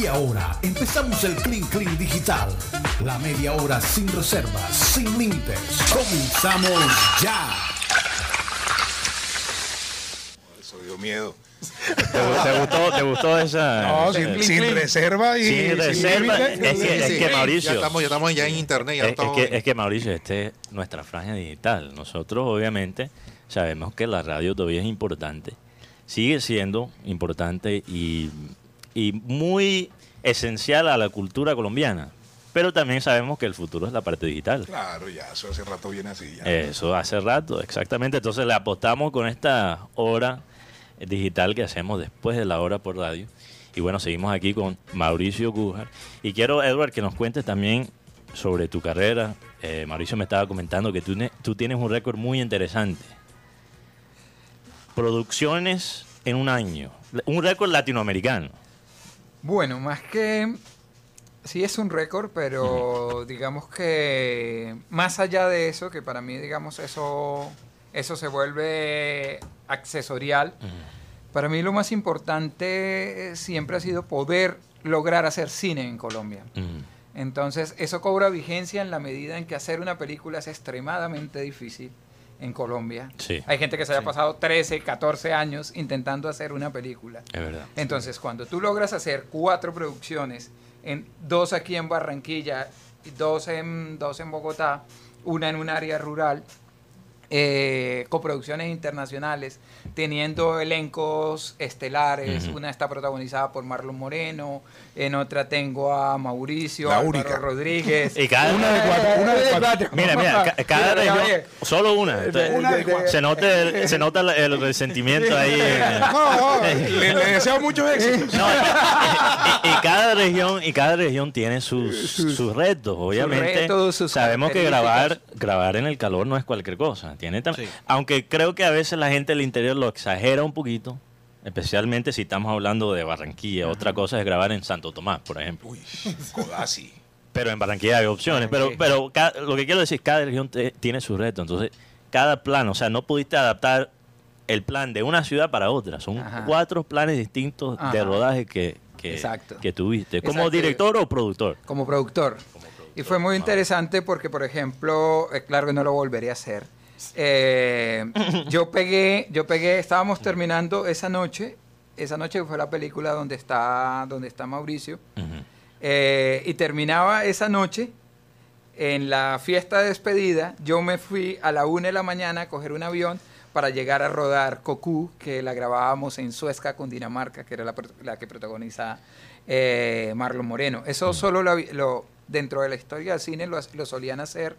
Y ahora empezamos el Clean Clean Digital. La media hora sin reservas, sin límites. Comenzamos ya. Eso dio miedo. ¿Te gustó, te gustó esa? No, sin, Clean, sin clean. reserva y Sin reserva. límite. Es que, es que Mauricio. Ya estamos, ya estamos ya en internet. Ya Es, es estamos que, es que Mauricio, este es nuestra franja digital. Nosotros obviamente sabemos que la radio todavía es importante. Sigue siendo importante y, y muy esencial a la cultura colombiana. Pero también sabemos que el futuro es la parte digital. Claro, ya, eso hace rato viene así. Ya. Eso hace rato, exactamente. Entonces le apostamos con esta hora digital que hacemos después de la hora por radio. Y bueno, seguimos aquí con Mauricio Gujar. Y quiero, Edward, que nos cuentes también sobre tu carrera. Eh, Mauricio me estaba comentando que tú, ne- tú tienes un récord muy interesante. Producciones en un año. Un récord latinoamericano. Bueno, más que sí es un récord, pero digamos que más allá de eso, que para mí, digamos, eso, eso se vuelve accesorial. Para mí lo más importante eh, siempre ha sido poder lograr hacer cine en Colombia. Entonces, eso cobra vigencia en la medida en que hacer una película es extremadamente difícil en Colombia. Sí. Hay gente que se haya pasado 13, 14 años intentando hacer una película. Es verdad. Entonces, cuando tú logras hacer cuatro producciones, en, dos aquí en Barranquilla, dos en, dos en Bogotá, una en un área rural, eh, coproducciones internacionales, teniendo elencos estelares, una está protagonizada por Marlon Moreno, en otra tengo a Mauricio, única. Rodríguez. Y cada- Una de cuatro, una de cuatro. Mira, mira, ca- cada Mira, región, Javier. solo una. Entonces, Una de cuatro. se nota el, se nota el, resentimiento ahí. en- No, no, le, le deseo muchos éxitos. No, y, y- y cada región y cada región tiene sus, sus retos, obviamente. retos, sus sabemos que grabar grabar en el calor no es cualquier cosa. Tiene tam- aunque creo que a veces la gente del interior lo exagera un poquito, especialmente si estamos hablando de Barranquilla. Otra cosa es grabar en Santo Tomás, por ejemplo. Uy, Codazzi. Pero en Barranquilla hay opciones. Pero, pero lo que quiero decir es que cada región te- tiene su reto. Entonces, cada plan, o sea, no pudiste adaptar el plan de una ciudad para otra. Son Ajá. cuatro planes distintos de rodaje que, que, tuviste. ¿Como Exacto. director o productor? como productor. Y fue muy interesante porque, por ejemplo, eh, claro que no lo volvería a hacer. Eh, yo pegué, yo pegué, estábamos terminando esa noche, esa noche fue la película donde está, donde está Mauricio, eh, y terminaba esa noche en la fiesta de despedida. Yo me fui a la una de la mañana a coger un avión para llegar a rodar Cocu, que la grabábamos en Suezca, Cundinamarca, que era la, que protagoniza eh, Marlon Moreno. Eso solo lo, lo- dentro de la historia del cine lo, lo solían hacer.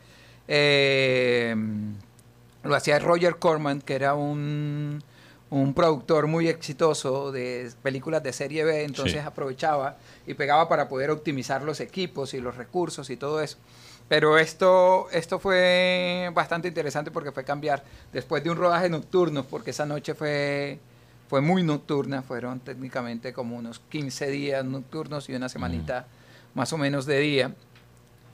eh, lo hacía Roger Corman, que era un, un productor muy exitoso de películas de serie B, entonces Sí. aprovechaba y pegaba para poder optimizar los equipos y los recursos y todo eso. Pero esto, esto fue bastante interesante porque fue cambiar después de un rodaje nocturno, porque esa noche fue, fue muy nocturna, fueron técnicamente como unos 15 días nocturnos y una semanita más o menos de día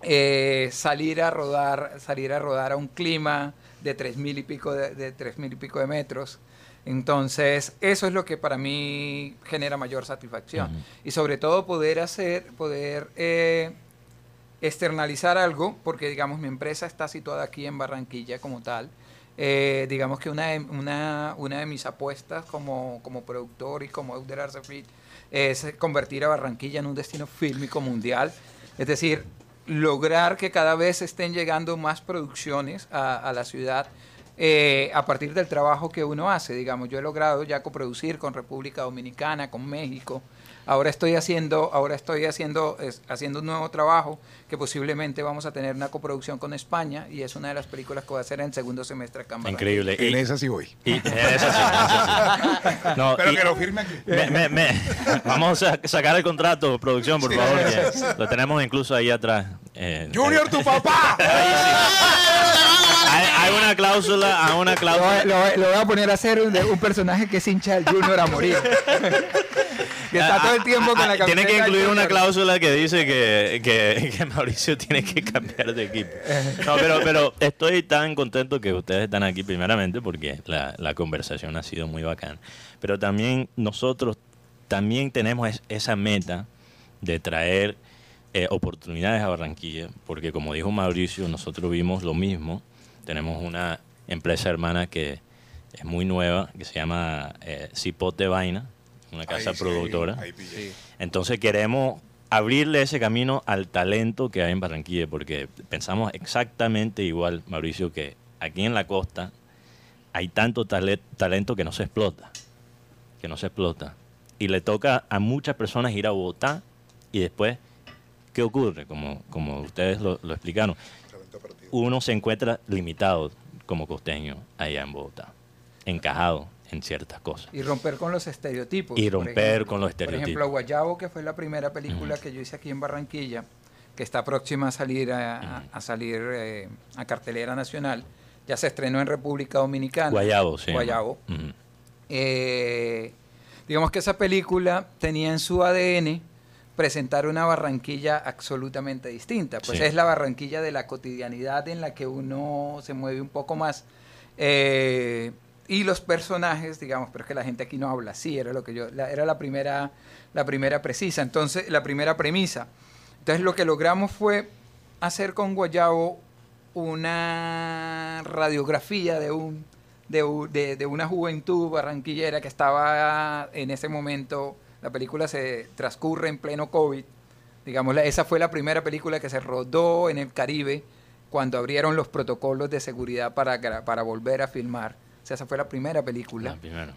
eh, salir a rodar salir a rodar a un clima de tres mil y pico de, de tres mil y pico de metros. Entonces eso es lo que para mí genera mayor satisfacción. Y sobre todo poder hacer poder eh, externalizar algo porque digamos mi empresa está situada aquí en Barranquilla como tal. Eh, digamos que una de, una, una de mis apuestas como, como productor y como Euder Arcefit es convertir a Barranquilla en un destino fílmico mundial. Es decir, lograr que cada vez estén llegando más producciones a, la ciudad eh, a partir del trabajo que uno hace. Digamos, yo he logrado ya coproducir con República Dominicana, con México. Ahora estoy haciendo, ahora estoy haciendo, es- haciendo un nuevo trabajo que posiblemente vamos a tener una coproducción con España y es una de las películas que voy a hacer en el segundo semestre acá. Increíble. En esa sí voy. y- en esa sí, en esa sí. No, Pero y- que lo firme aquí. me- me- me- vamos a sacar el contrato, producción, por favor. que lo tenemos incluso ahí atrás. Eh, Junior, tu papá. hay, hay una cláusula, hay una Lo, cláusula. lo- lo voy a poner a hacer un, un personaje que es hincha del Junior a morir. que está todo el tiempo con la Ah, ah, Tiene que camiseta incluir una cláusula que dice que, que- que Mauricio tiene que cambiar de equipo. No, pero, pero estoy tan contento que ustedes están aquí primeramente porque la, la conversación ha sido muy bacana. Pero también nosotros también tenemos es- esa meta de traer eh, oportunidades a Barranquilla, porque como dijo Mauricio, nosotros vimos lo mismo. Tenemos una empresa hermana que es muy nueva, que se llama eh, Cipote Vaina, una casa Ahí sí, productora. ahí. Entonces queremos abrirle ese camino al talento que hay en Barranquilla, porque pensamos exactamente igual, Mauricio, que aquí en la costa hay tanto tale- talento que no se explota, que no se explota. Y le toca a muchas personas ir a Bogotá y después, ¿qué ocurre? Como, como ustedes lo, lo explicaron. Uno se encuentra limitado como costeño allá en Bogotá, encajado en ciertas cosas. Y romper con los estereotipos. Y romper ejemplo. con los Por ejemplo, estereotipos. Guayabo, que fue la primera película que yo hice aquí en Barranquilla, que está próxima a salir a, salir eh, a cartelera nacional. Ya se estrenó en República Dominicana. Guayabo, sí. Guayabo. Eh, digamos que esa película tenía en su ADN presentar una Barranquilla absolutamente distinta. Pues Sí. es la Barranquilla de la cotidianidad en la que uno se mueve un poco más. Eh, y los personajes, digamos, pero es que la gente aquí no habla así, era lo que yo, la- era la primera, la primera precisa, entonces, la primera premisa. Entonces lo que logramos fue hacer con Guayabo una radiografía de un de, de- de una juventud barranquillera que estaba en ese momento, la película se transcurre en pleno COVID, digamos, esa fue la primera película que se rodó en el Caribe cuando abrieron los protocolos de seguridad para, para volver a filmar. O sea, esa fue la primera película La primera.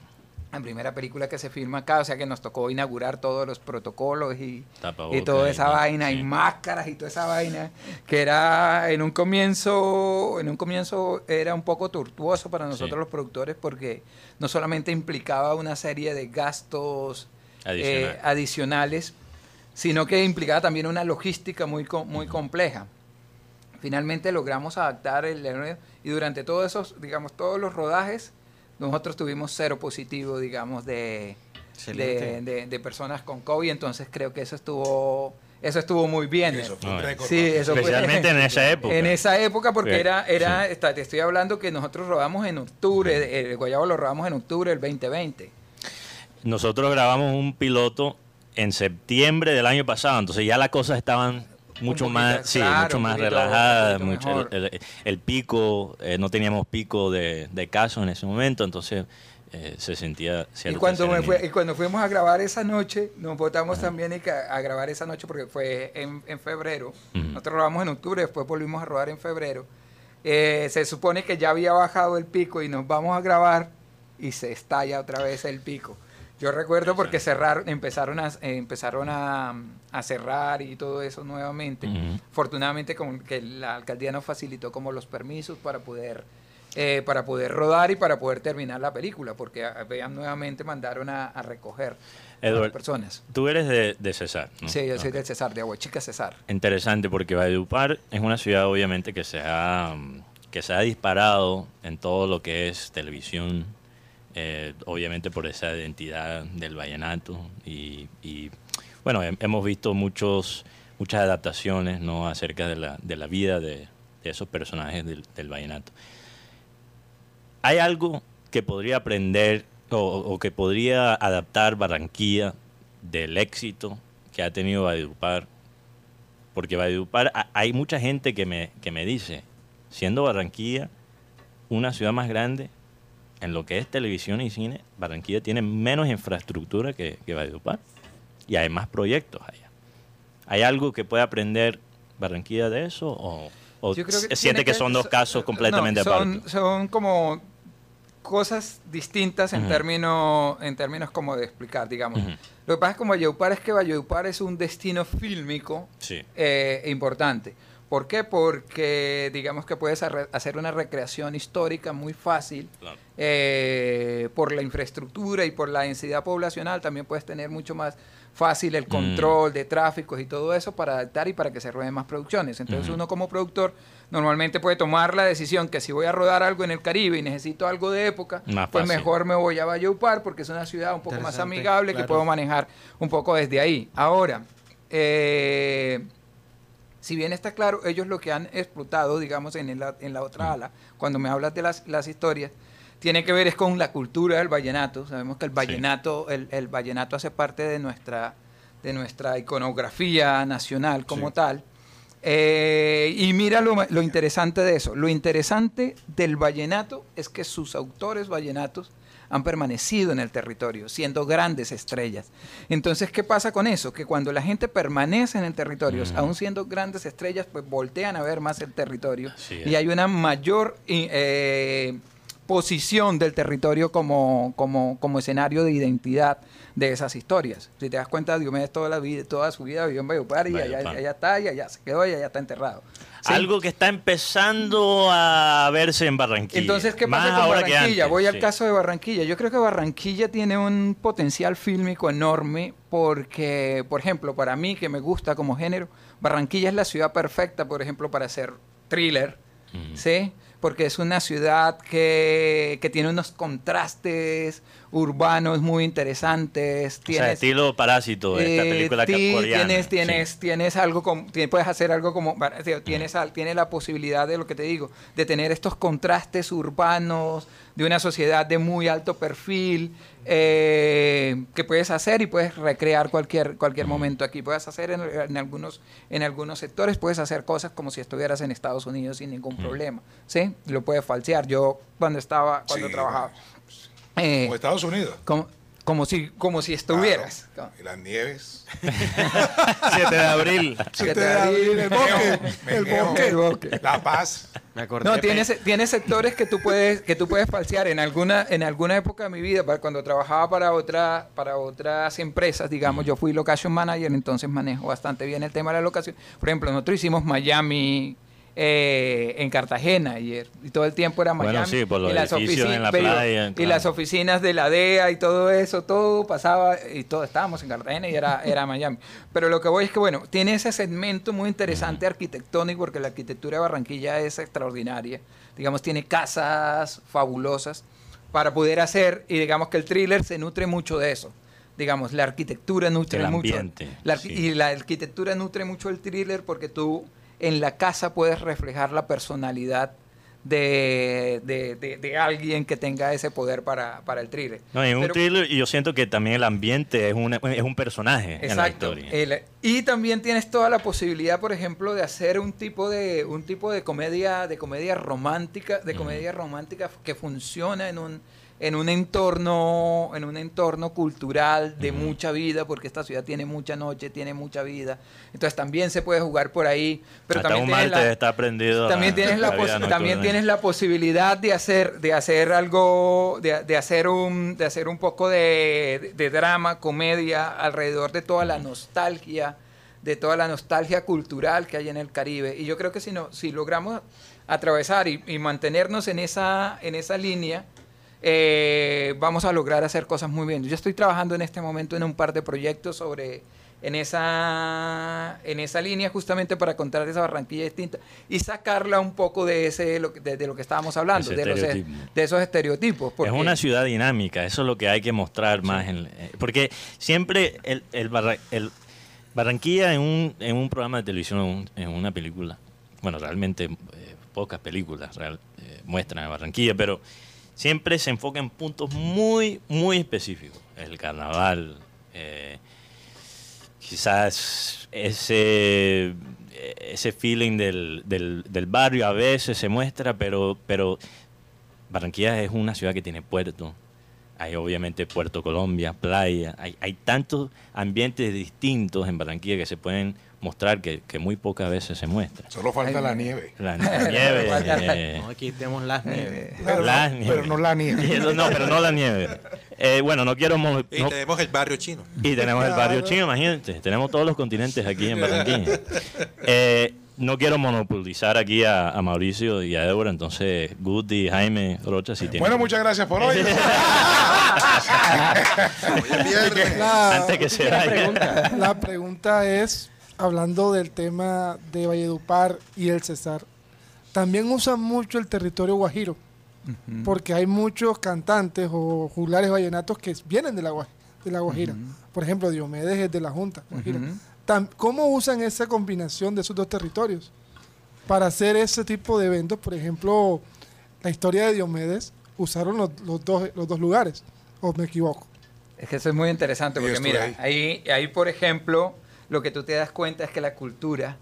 la primera película que se filma acá, o sea que nos tocó inaugurar todos los protocolos y, y toda esa vaina, y máscaras y toda esa vaina, que era en un comienzo, en un comienzo era un poco tortuoso para nosotros Sí. los productores porque no solamente implicaba una serie de gastos eh, Adicional. adicionales, sino que implicaba también una logística muy, co- muy compleja. Finalmente logramos adaptar el y durante todos esos, digamos, todos los rodajes, nosotros tuvimos cero positivo, digamos, de, de, Excelente. de- de personas con COVID, entonces creo que eso estuvo, eso estuvo muy bien. Eso fue un récord. Sí, fue- Especialmente en esa época. En esa época, porque Sí. era, era está- te estoy hablando que nosotros rodamos en octubre, el Guayabo lo rodamos en octubre del 2020. Nosotros grabamos un piloto en septiembre del año pasado, entonces ya las cosas estaban mucho poquito, más, sí, claro, mucho más relajadas, mucho, el, el- el pico, eh, no teníamos pico de, de casos en ese momento, entonces eh, se sentía Y cierto cuando, me fue- y cuando fuimos a grabar esa noche, nos votamos también y a grabar esa noche porque fue en, en febrero. Nosotros rodamos en octubre, después volvimos a rodar en febrero. Eh, se supone que ya había bajado el pico y nos vamos a grabar y se estalla otra vez el pico. Yo recuerdo porque cerraron, empezaron a, eh, empezaron a, a cerrar y todo eso nuevamente. Ujú. Afortunadamente como que la alcaldía nos facilitó como los permisos para poder eh, para poder rodar y para poder terminar la película, porque a- vean nuevamente mandaron a, a recoger a Edward, las personas. Tú eres de, de Cesar, ¿no? Sí, yo soy del Cesar, de Aguachica Cesar. Interesante porque Valledupar es una ciudad obviamente que se ha, que se ha disparado en todo lo que es televisión, eh, obviamente por esa identidad del vallenato y, bueno, hem- hemos visto muchos, muchas adaptaciones ¿no? acerca de la, de la vida de, esos personajes del, vallenato. ¿Hay algo que podría aprender o, que podría adaptar Barranquilla del éxito que ha tenido Valledupar porque Valledupar, hay mucha gente que me, que me dice, siendo Barranquilla una ciudad más grande, en lo que es televisión y cine, Barranquilla tiene menos infraestructura que, que Valledupar. Y hay más proyectos allá. ¿Hay algo que pueda aprender Barranquilla de eso? ¿O, o Yo creo que siente que, son dos so- casos no, completamente son, aparte? Son como cosas distintas en términos en términos como de explicar, digamos. Lo que pasa es que Valledupar es que Valledupar es un destino fílmico Sí. eh, importante. ¿Por qué? Porque digamos que puedes hacer una recreación histórica muy fácil Claro. eh, por la infraestructura y por la densidad poblacional. También puedes tener mucho más fácil el control de tráficos y todo eso para adaptar y para que se rueden más producciones. Entonces uno como productor normalmente puede tomar la decisión que si voy a rodar algo en el Caribe y necesito algo de época, pues mejor me voy a Valledupar porque es una ciudad un poco más amigable que puedo manejar un poco desde ahí. Ahora, eh, si bien está claro, ellos lo que han explotado, digamos, en la, en la otra ala, cuando me hablas de las, las historias, tiene que ver es con la cultura del vallenato. Sabemos que el vallenato, el, el vallenato hace parte de nuestra de nuestra iconografía nacional como tal. Eh, y mira lo, lo interesante de eso. Lo interesante del vallenato es que sus autores vallenatos han permanecido en el territorio, siendo grandes estrellas. Entonces, ¿qué pasa con eso? Que cuando la gente permanece en el territorio, Mm. aún siendo grandes estrellas, pues voltean a ver más el territorio y hay una mayor i- eh, posición del territorio como, como, como escenario de identidad de esas historias. Si te das cuenta, Diomedes toda, la vida, toda su vida vivió en Valledupar y allá, allá está, y allá se quedó y allá está enterrado. ¿Sí? Algo que está empezando a verse en Barranquilla. Entonces, ¿qué Más pasa con Barranquilla? Voy al caso de Barranquilla. Yo creo que Barranquilla tiene un potencial fílmico enorme porque, por ejemplo, para mí, que me gusta como género, Barranquilla es la ciudad perfecta, por ejemplo, para hacer thriller. ¿sí? Porque es una ciudad que, que tiene unos contrastes urbanos muy interesantes. O sea, Tienes, estilo Parásito, esta eh, película ti- coreana. Tienes, sí. tienes, tienes algo como, ti- puedes hacer algo como, tienes, tienes la posibilidad de lo que te digo, de tener estos contrastes urbanos, de una sociedad de muy alto perfil, eh, que puedes hacer y puedes recrear cualquier, cualquier momento aquí. Puedes hacer en, en algunos, en algunos sectores, puedes hacer cosas como si estuvieras en Estados Unidos sin ningún problema, ¿sí? Lo puedes falsear. Yo cuando estaba, cuando Sí, trabajaba, eh, Como Estados Unidos. como, como si, como si estuvieras. Claro. Y las nieves. 7 de abril. Siete de abril, el bosque, el Mequeo, bosque. El bosque. La Paz. Me acordé. No, tienes, tienes sectores que tú puedes que tú puedes falsear en alguna en alguna época de mi vida, cuando trabajaba para otra para otras empresas, digamos, yo fui location manager, entonces manejo bastante bien el tema de la locación. Por ejemplo, nosotros hicimos Miami eh, en Cartagena ayer y todo el tiempo era Bueno, Miami sí, por los y las en la playa, y claro. las oficinas de la DEA y todo eso, todo pasaba y todo estábamos en Cartagena y era era Miami. Pero lo que voy es que bueno, tiene ese segmento muy interesante arquitectónico porque la arquitectura de Barranquilla es extraordinaria. Digamos, tiene casas fabulosas para poder hacer, y digamos que el thriller se nutre mucho de eso. Digamos, la arquitectura nutre El mucho. ambiente, la arqui- sí. Y la arquitectura nutre mucho el thriller porque tú en la casa puedes reflejar la personalidad de, de- de- de alguien que tenga ese poder para, para el thriller. No, en un thriller yo siento que también el ambiente es, una- es un personaje en la historia. El- y también tienes toda la posibilidad, por ejemplo, de hacer un tipo de un tipo de comedia de comedia romántica, de comedia romántica que funciona en un en un entorno en un entorno cultural de mucha vida, porque esta ciudad tiene mucha noche, tiene mucha vida. Entonces también se puede jugar por ahí, pero Hasta también un tienes la- está prendido. también a- tienes la, también tienes la posibilidad de hacer de hacer algo de, de hacer un de hacer un poco de, de drama comedia alrededor de toda la nostalgia de toda la nostalgia cultural que hay en el Caribe y yo creo que si no si logramos atravesar y, y mantenernos en esa en esa línea eh, vamos a lograr hacer cosas muy bien. Yo estoy trabajando en este momento en un par de proyectos sobre en esa en esa línea justamente para contar esa Barranquilla distinta y sacarla un poco de ese lo que- de, de lo que estábamos hablando, de, los, de esos estereotipos. Es una ciudad dinámica, eso es lo que hay que mostrar más. En, eh, porque siempre el, el, Barra- el Barranquilla en un, en un programa de televisión, en, un- en una película, bueno, realmente eh, pocas películas real- eh, muestran a Barranquilla, pero siempre se enfoca en puntos muy, muy específicos. El carnaval, eh, quizás ese, ese feeling del, del, del barrio a veces se muestra, pero, pero Barranquilla es una ciudad que tiene puerto. Hay obviamente Puerto Colombia, playa. Hay, hay tantos ambientes distintos en Barranquilla que se pueden mostrar que, que muy pocas veces se muestran. Solo falta Ay, la nieve. La, la nieve. eh, No, aquí tenemos las nieves. Pero, La no, nieve. pero no la nieve. no, pero no la nieve. Eh, bueno, no quiero... Y tenemos el barrio chino. y tenemos el barrio chino, imagínate. Tenemos todos los continentes aquí en Barranquilla. Eh, no quiero monopolizar aquí a, a Mauricio y a Débora, entonces Guti, Jaime, Rocha, si tienen... Bueno, muchas gracias por hoy. La, Antes que se vaya. la pregunta es, hablando del tema de Valledupar y el Cesar, también usan mucho el territorio guajiro, porque hay muchos cantantes o juglares vallenatos que vienen de la, de la Guajira. Por ejemplo, Diomedes es de la Junta. Guajira. ¿Cómo usan esa combinación de esos dos territorios para hacer ese tipo de eventos? Por ejemplo, la historia de Diomedes usaron los, los dos, los dos lugares, o me equivoco. Es que eso es muy interesante porque mira, ahí. ahí, ahí por ejemplo, lo que tú te das cuenta es que la cultura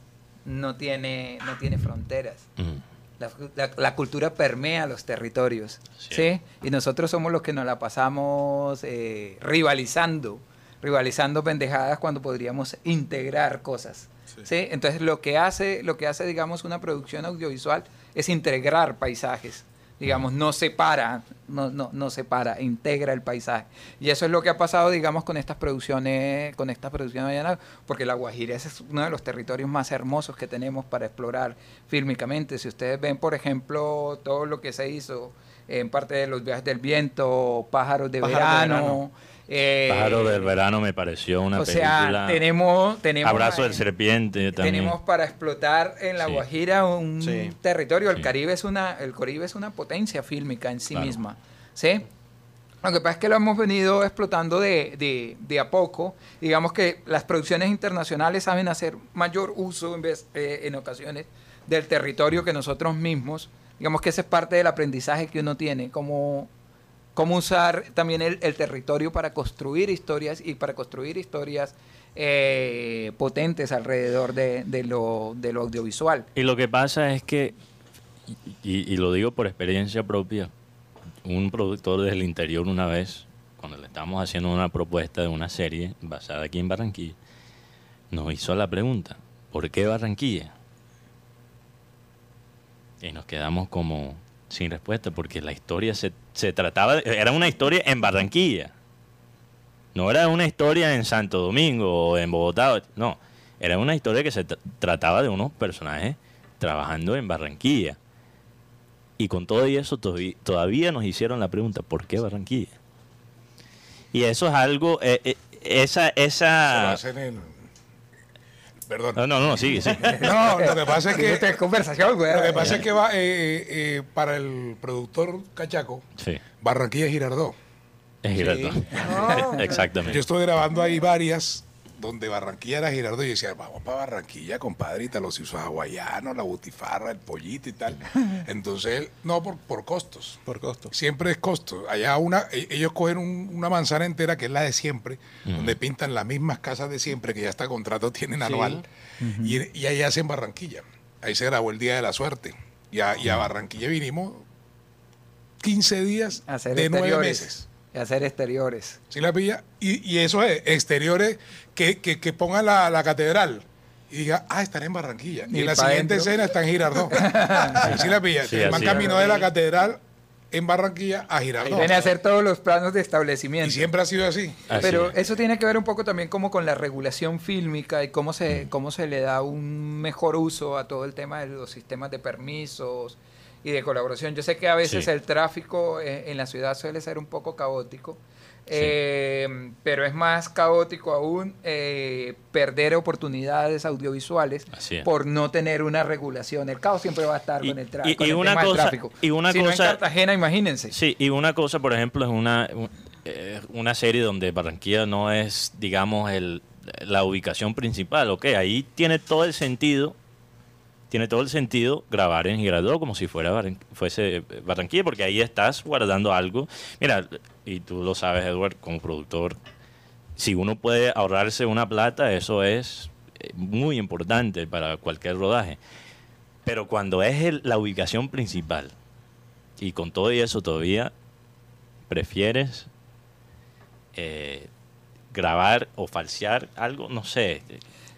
no tiene, no tiene fronteras. Mm. La, la- la cultura permea los territorios, Sí. ¿sí? Y nosotros somos los que nos la pasamos eh, rivalizando, rivalizando pendejadas cuando podríamos integrar cosas, ¿sí? Entonces lo que hace, lo que hace, digamos, una producción audiovisual es integrar paisajes, digamos, no separa, no, no, no separa, integra el paisaje. Y eso es lo que ha pasado, digamos, con estas producciones, con estas producciones porque La Guajira es uno de los territorios más hermosos que tenemos para explorar fílmicamente. Si ustedes ven, por ejemplo, todo lo que se hizo en parte de los viajes del viento, Pájaros de Pájaros de Verano. Eh, Pájaro del verano me pareció una o sea, película. tenemos, tenemos Abrazo del serpiente también. tenemos para explotar en la Sí. Guajira un Sí. territorio. El Sí. Caribe es una, el Caribe es una potencia fílmica en sí Claro. misma. ¿Sí? Lo que pasa es que lo hemos venido explotando de, de- de a poco. Digamos que las producciones internacionales saben hacer mayor uso en, vez, eh, en ocasiones del territorio que nosotros mismos. Digamos que ese es parte del aprendizaje que uno tiene, como cómo usar también el, territorio para construir historias y para construir historias eh, potentes alrededor de, de lo, de lo audiovisual. Y lo que pasa es que, y, y lo digo por experiencia propia, un productor del interior una vez, cuando le estábamos haciendo una propuesta de una serie basada aquí en Barranquilla, nos hizo la pregunta, ¿por qué Barranquilla? Y nos quedamos como sin respuesta, porque la historia se, se trataba, era una historia en Barranquilla. No era una historia en Santo Domingo o en Bogotá, no. Era una historia que se tra- trataba de unos personajes trabajando en Barranquilla. Y con todo y eso todavía nos hicieron la pregunta, ¿por qué Barranquilla? Y eso es algo, eh, eh, esa, esa... Perdón. No, no, no, sigue, sí. No, lo que pasa es que... Esta es conversación, güey. Lo que pasa es que va, eh, eh, eh, para el productor cachaco, Sí, Barranquilla es Girardot. es Girardot. Exactamente. Yo estuve grabando ahí varias donde Barranquilla era Girardot y decía, vamos para Barranquilla, compadrita, los hizo hawaianos, la butifarra, el pollito y tal. Entonces, no por, por costos. Por costo. Siempre es costo. Allá una, e- ellos cogen un- una manzana entera que es la de siempre, donde pintan las mismas casas de siempre que ya está contrato tienen anual, y, y ahí hacen Barranquilla. Ahí se grabó el Día de la Suerte. Y a, y a Barranquilla vinimos 15 días de nueve meses. Y hacer exteriores. ¿Sí la pilla? Y, y eso es, exteriores que, que, que pongan la, la catedral y diga, ah, están en Barranquilla. Y, Y en la siguiente dentro. escena está en Girardot. ¿Sí, la pilla? Sí, el man caminó de la catedral en Barranquilla a Girardot. Viene a hacer todos los planos de Y establecimiento. siempre ha sido así. Así Pero es. eso tiene que ver un poco también como con la regulación fílmica y cómo se, cómo se le da un mejor uso a todo el tema de los sistemas de permisos y de colaboración. Yo sé que a veces Sí. el tráfico en la ciudad suele ser un poco caótico, eh, pero es más caótico aún eh, perder oportunidades audiovisuales por no tener una regulación. El caos siempre va a estar Y- con el, y- con y el una tema del cosa- tráfico. y una si no cosa- en Cartagena, imagínense. Sí, y una cosa, por ejemplo, es una, un- eh, una serie donde Barranquilla no es, digamos, el, la ubicación principal. Ok, ahí tiene todo el sentido, tiene todo el sentido grabar en Girardot como si fuera fuese Barranquilla, porque ahí estás guardando algo. Mira, y tú lo sabes, Edward, como productor, si uno puede ahorrarse una plata, eso es eh, muy importante para cualquier rodaje. Pero cuando es la ubicación principal, y con todo y eso todavía prefieres eh, grabar o falsear algo, no sé.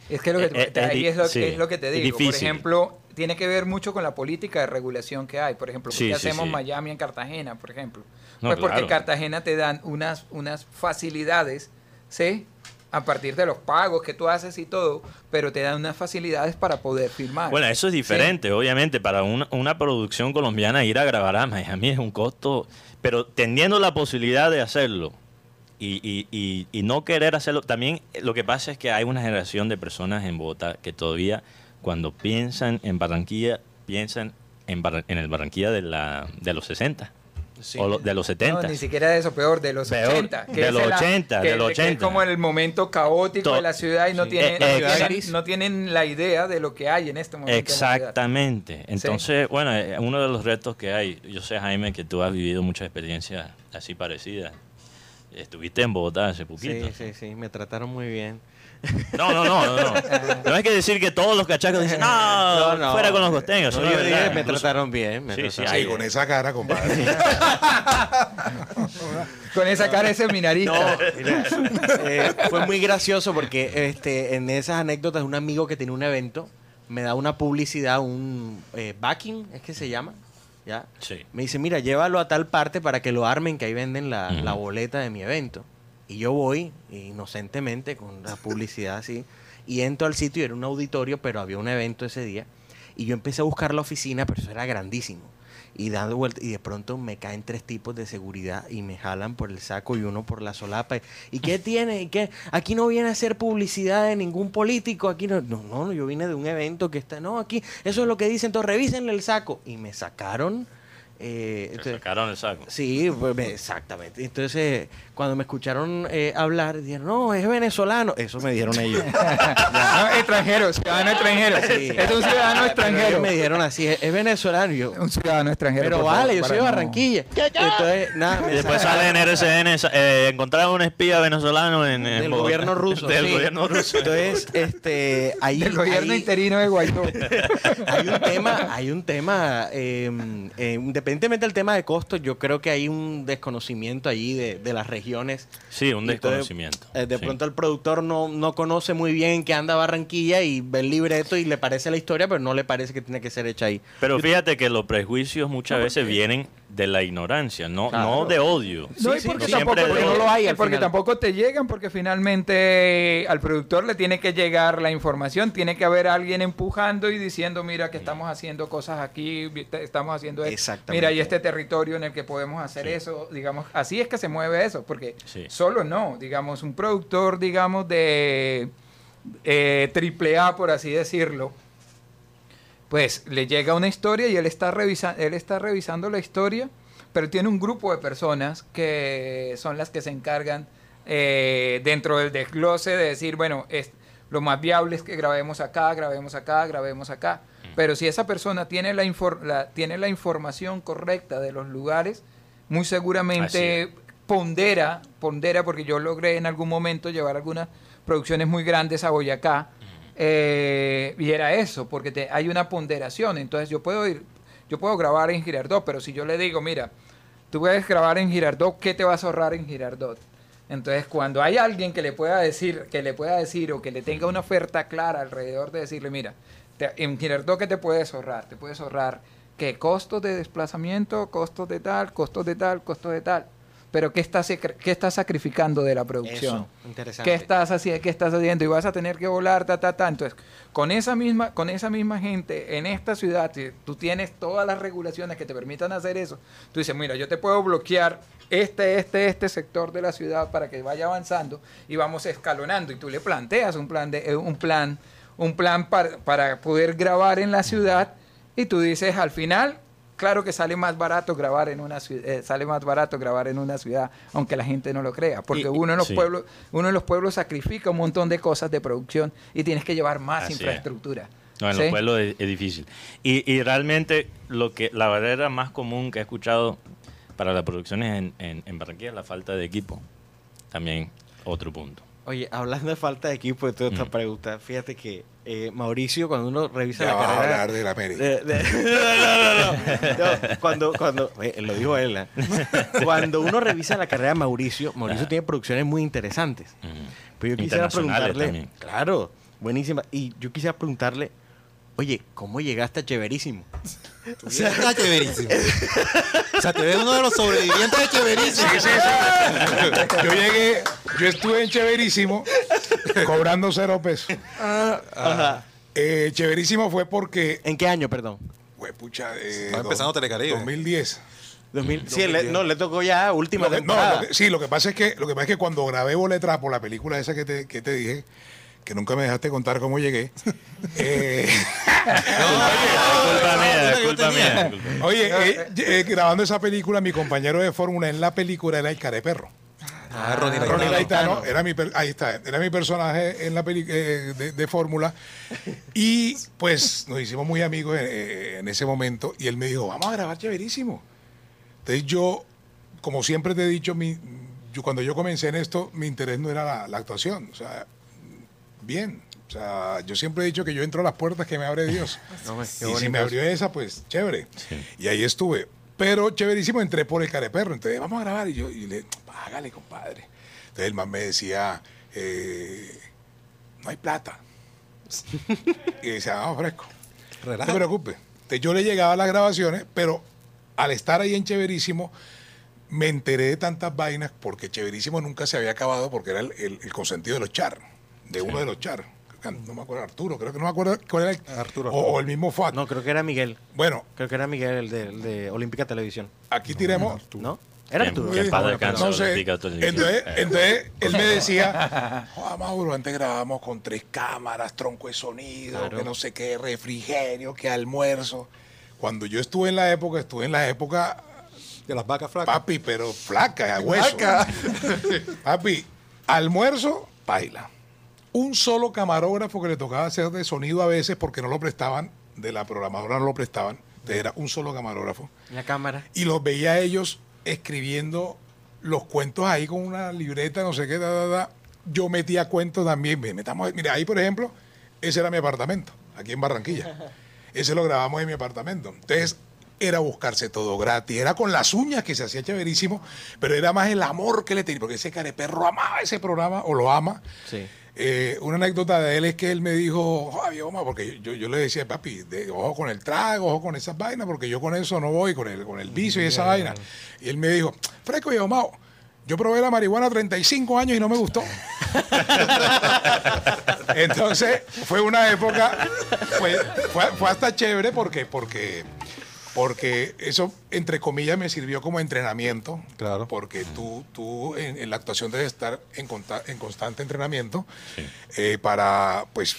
Es que, lo que Eh, eh, ahí es lo, sí, es lo que te digo. Por ejemplo, tiene que ver mucho con la política de regulación que hay. Por ejemplo, ¿por Sí, qué sí, hacemos. Miami en Cartagena, por ejemplo? No, pues porque claro. Cartagena te dan unas, unas facilidades, ¿sí? A partir de los pagos que tú haces y todo, pero te dan unas facilidades para poder filmar. Bueno, eso es diferente, obviamente. Para una, una producción colombiana ir a grabar a Miami es un costo, pero teniendo la posibilidad de hacerlo y, y- y- y no querer hacerlo, también eh, lo que pasa es que hay una generación de personas en Bogotá que todavía cuando piensan en Barranquilla, piensan en, Barra- en el Barranquilla de, la, de los 60 Sí. o lo- de los 70. No, ni siquiera de eso, peor, de los Peor, 80. de los el- 80, que- de los que es 80. como el momento caótico To- de la ciudad y no, sí. tienen, Eh, no, eh, tienen, gris. no tienen la idea de lo que hay en este momento. en. Exactamente. Entonces, bueno, uno de los retos que hay, yo sé, Jaime, que tú has vivido muchas experiencias así parecidas. Estuviste en Bogotá hace Sí, poquito. sí, sí, me trataron muy bien. No, no, no, no, no. No hay que decir que todos los cachacos dicen, no, fuera con los costeños. No, sí, yo ¿verdad? dije, me Incluso- trataron bien. Me Sí, sí, trataron Sí, con esa cara, compadre. Con esa cara de seminarista. No, eh, fue muy gracioso porque este, en esas anécdotas un amigo que tenía un evento me da una publicidad, un eh, backing, es que se llama, ¿ya? Sí. Me dice, mira, llévalo a tal parte para que lo armen, que ahí venden la, la boleta de mi evento. Y yo voy, inocentemente, con la publicidad así, y entro al sitio y era un auditorio, pero había un evento ese día. Y yo empecé a buscar la oficina, pero eso era grandísimo. Y dando vuelta, y de pronto me caen tres tipos de seguridad y me jalan por el saco y uno por la solapa. ¿Y qué tiene? ¿Y qué? Aquí no viene a hacer publicidad de ningún político. Aquí no, no, no, yo vine de un evento que está. No, aquí, eso es lo que dicen. Entonces revísenle el saco. Y me sacaron. Eh, entonces- sacaron el saco. Sí, pues, me- exactamente. Entonces, cuando me escucharon eh, hablar, dijeron, no, es venezolano. Eso me dijeron ellos. No, extranjero, ciudadano extranjero. Sí. Es un ciudadano extranjero. me dijeron así, es, venezolano. Yo, Un ciudadano extranjero. pero favor, vale, yo soy de no- Barranquilla. Entonces, nada, me Y después sale en RCN, eh, encontraron un espía venezolano en, en Del Bogotá. gobierno ruso. Del sí. gobierno ruso. Entonces, este, ahí, Del gobierno ahí- interino de Guaidó. hay un tema, hay un tema, eh, eh, independientemente del tema de costos, yo creo que hay un desconocimiento allí de, de las regiones. Sí, un entonces, desconocimiento. eh, de sí. pronto el productor no, no conoce muy bien que anda Barranquilla y ve el libreto y le parece la historia, pero no le parece que tiene que ser hecha ahí. Pero fíjate que los prejuicios muchas veces vienen de la ignorancia, no, Claro. no de odio. No, y porque, tampoco, porque de- no lo hay, al porque final. tampoco te llegan, porque finalmente al productor le tiene que llegar la información, tiene que haber alguien empujando y diciendo, mira que estamos haciendo cosas aquí, estamos haciendo esto, Exactamente. mira, y este territorio en el que podemos hacer eso, digamos, así es que se mueve eso, porque Sí. solo no, digamos, un productor, digamos, de eh, triple A, por así decirlo, pues le llega una historia y él está, revisa él está revisando la historia, pero tiene un grupo de personas que son las que se encargan eh, dentro del desglose de decir, bueno, es, lo más viable es que grabemos acá, grabemos acá, grabemos acá. Pero si esa persona tiene la, infor- la- tiene la información correcta de los lugares, muy seguramente pondera, pondera, porque yo logré en algún momento llevar algunas producciones muy grandes a Boyacá, eh, y era eso, porque te- hay una ponderación. Entonces yo puedo ir, yo puedo grabar en Girardot, pero si yo le digo, mira, tú puedes grabar en Girardot, ¿qué te vas a ahorrar en Girardot? Entonces, cuando hay alguien que le pueda decir, que le pueda decir o que le tenga una oferta clara alrededor de decirle, mira, te- en Girardot, ¿qué te puedes ahorrar? Te puedes ahorrar que costos de desplazamiento, costos de tal, costos de tal, costos de tal. Pero ¿qué estás, sacri- qué estás sacrificando de la producción? Eso, interesante. ¿Qué estás haciendo? ¿Qué estás haciendo? Y vas a tener que volar, ta, ta, ta. Entonces, con esa misma, con esa misma gente en esta ciudad, si tú tienes todas las regulaciones que te permitan hacer eso. Tú dices, mira, yo te puedo bloquear este, este, este sector de la ciudad para que vaya avanzando y vamos escalonando. Y tú le planteas un plan de, eh, un plan, un plan para, para poder grabar en la ciudad. Y tú dices, al final, claro que sale más barato grabar en una ciudad, sale más barato grabar en una ciudad, aunque la gente no lo crea, porque Y- uno en los sí. pueblos, uno en los pueblos sacrifica un montón de cosas de producción y tienes que llevar más Así es. infraestructura. No, en ¿Sí? los pueblos es, es difícil. Y, y realmente lo que la barrera más común que he escuchado para las producciones en, en, en Barranquilla es la falta de equipo. También otro punto. Oye, hablando de falta de equipo, de toda esta Mm. pregunta, fíjate que eh, Mauricio, cuando uno revisa Ya la vas a carrera... hablar de la América. de- de- no, no, no, no. Cuando, cuando, eh, lo dijo él, ¿eh? cuando uno revisa la carrera de Mauricio, Mauricio tiene producciones muy interesantes. Ujú. Pero yo quisiera preguntarle, también. claro, buenísima. Y yo quisiera preguntarle, oye, ¿cómo llegaste a Chéverísimo? O sea, está chéverísimo. O sea, te ves uno de los sobrevivientes de chéverísimo. Sí, sí, sí. Yo llegué, yo estuve en Chéverísimo cobrando cero pesos. Ajá. Eh, chéverísimo fue porque, ¿En qué año, perdón? güey, pucha, eh, Estaba empezando Telecaribe. 2010. 2000, sí, le, no, le tocó ya última Lo que- no, temporada. lo que- sí, lo que pasa es que lo que pasa es que cuando grabé Boletrapo, la película esa que te, que te dije, que nunca me dejaste contar cómo llegué. eh, oye, eh, eh, grabando esa película, mi compañero de fórmula en la película era el careperro. Ah, Ronnie Ronnie Laitano. Laitano era mi per- ahí está, era mi personaje en la peli eh, de, de fórmula y pues nos hicimos muy amigos eh, en ese momento y él me dijo, vamos a grabar chéverísimo. Entonces yo, como siempre te he dicho, mi, yo, cuando yo comencé en esto, mi interés no era la, la actuación. O sea, bien. O sea, yo siempre he dicho que yo entro a las puertas que me abre Dios. No, pues, y si me abrió esa, pues chévere. Sí. Y ahí estuve. Pero chéverísimo, entré por el careperro. Entonces, vamos a grabar. Y yo y le, hágale, compadre. Entonces el man me decía, eh, no hay plata. y decía, vamos fresco. No te preocupes. Entonces, yo le llegaba a las grabaciones, pero al estar ahí en Chéverísimo, me enteré de tantas vainas porque Chéverísimo nunca se había acabado porque era el, el- el consentido de los char, de uno de los char. No me acuerdo, Arturo, creo que no me acuerdo cuál era el, Arturo. o, o el mismo Fuat. No, creo que era Miguel. Bueno, Creo que era Miguel, el de, el de Olímpica Televisión. aquí tiremos. ¿No? Era Que- Arturo. que Ah. No sé. Entonces, entonces él me decía, "Joder, Mauro, antes grabábamos con tres cámaras, tronco de sonido, Claro. que no sé qué, refrigerio, que almuerzo. Cuando yo estuve en la época, estuve en la época, De las vacas flacas. papi, pero flaca, a hueso. papi, almuerzo, baila. Un solo camarógrafo que le tocaba hacer de sonido a veces porque no lo prestaban, de la programadora no lo prestaban. Entonces era un solo camarógrafo La cámara. y los veía a ellos escribiendo los cuentos ahí con una libreta, no sé qué, da, da, da. Yo metía cuentos también. Metamos, mira, ahí por ejemplo, ese era mi apartamento, aquí en Barranquilla. Ese lo grabamos en mi apartamento. Entonces, era buscarse todo gratis, era con las uñas que se hacía chéverísimo, pero era más el amor que le tenía, porque ese careperro amaba ese programa, o lo ama. Sí. Eh, una anécdota de él es que él me dijo, Javi, Oma, porque yo, yo le decía, papi, de- ojo con el trago, ojo con esas vainas, porque yo con eso no voy, con el, con el vicio y esa vaina. Y él me dijo, fresco y Omao, yo probé la marihuana a 35 años y no me gustó. Entonces, fue una época, fue, fue, fue hasta chévere porque, porque, porque eso, entre comillas, me sirvió como entrenamiento. Claro. Porque tú, tú en, en la actuación debes estar en, conta- en constante entrenamiento eh, para, pues,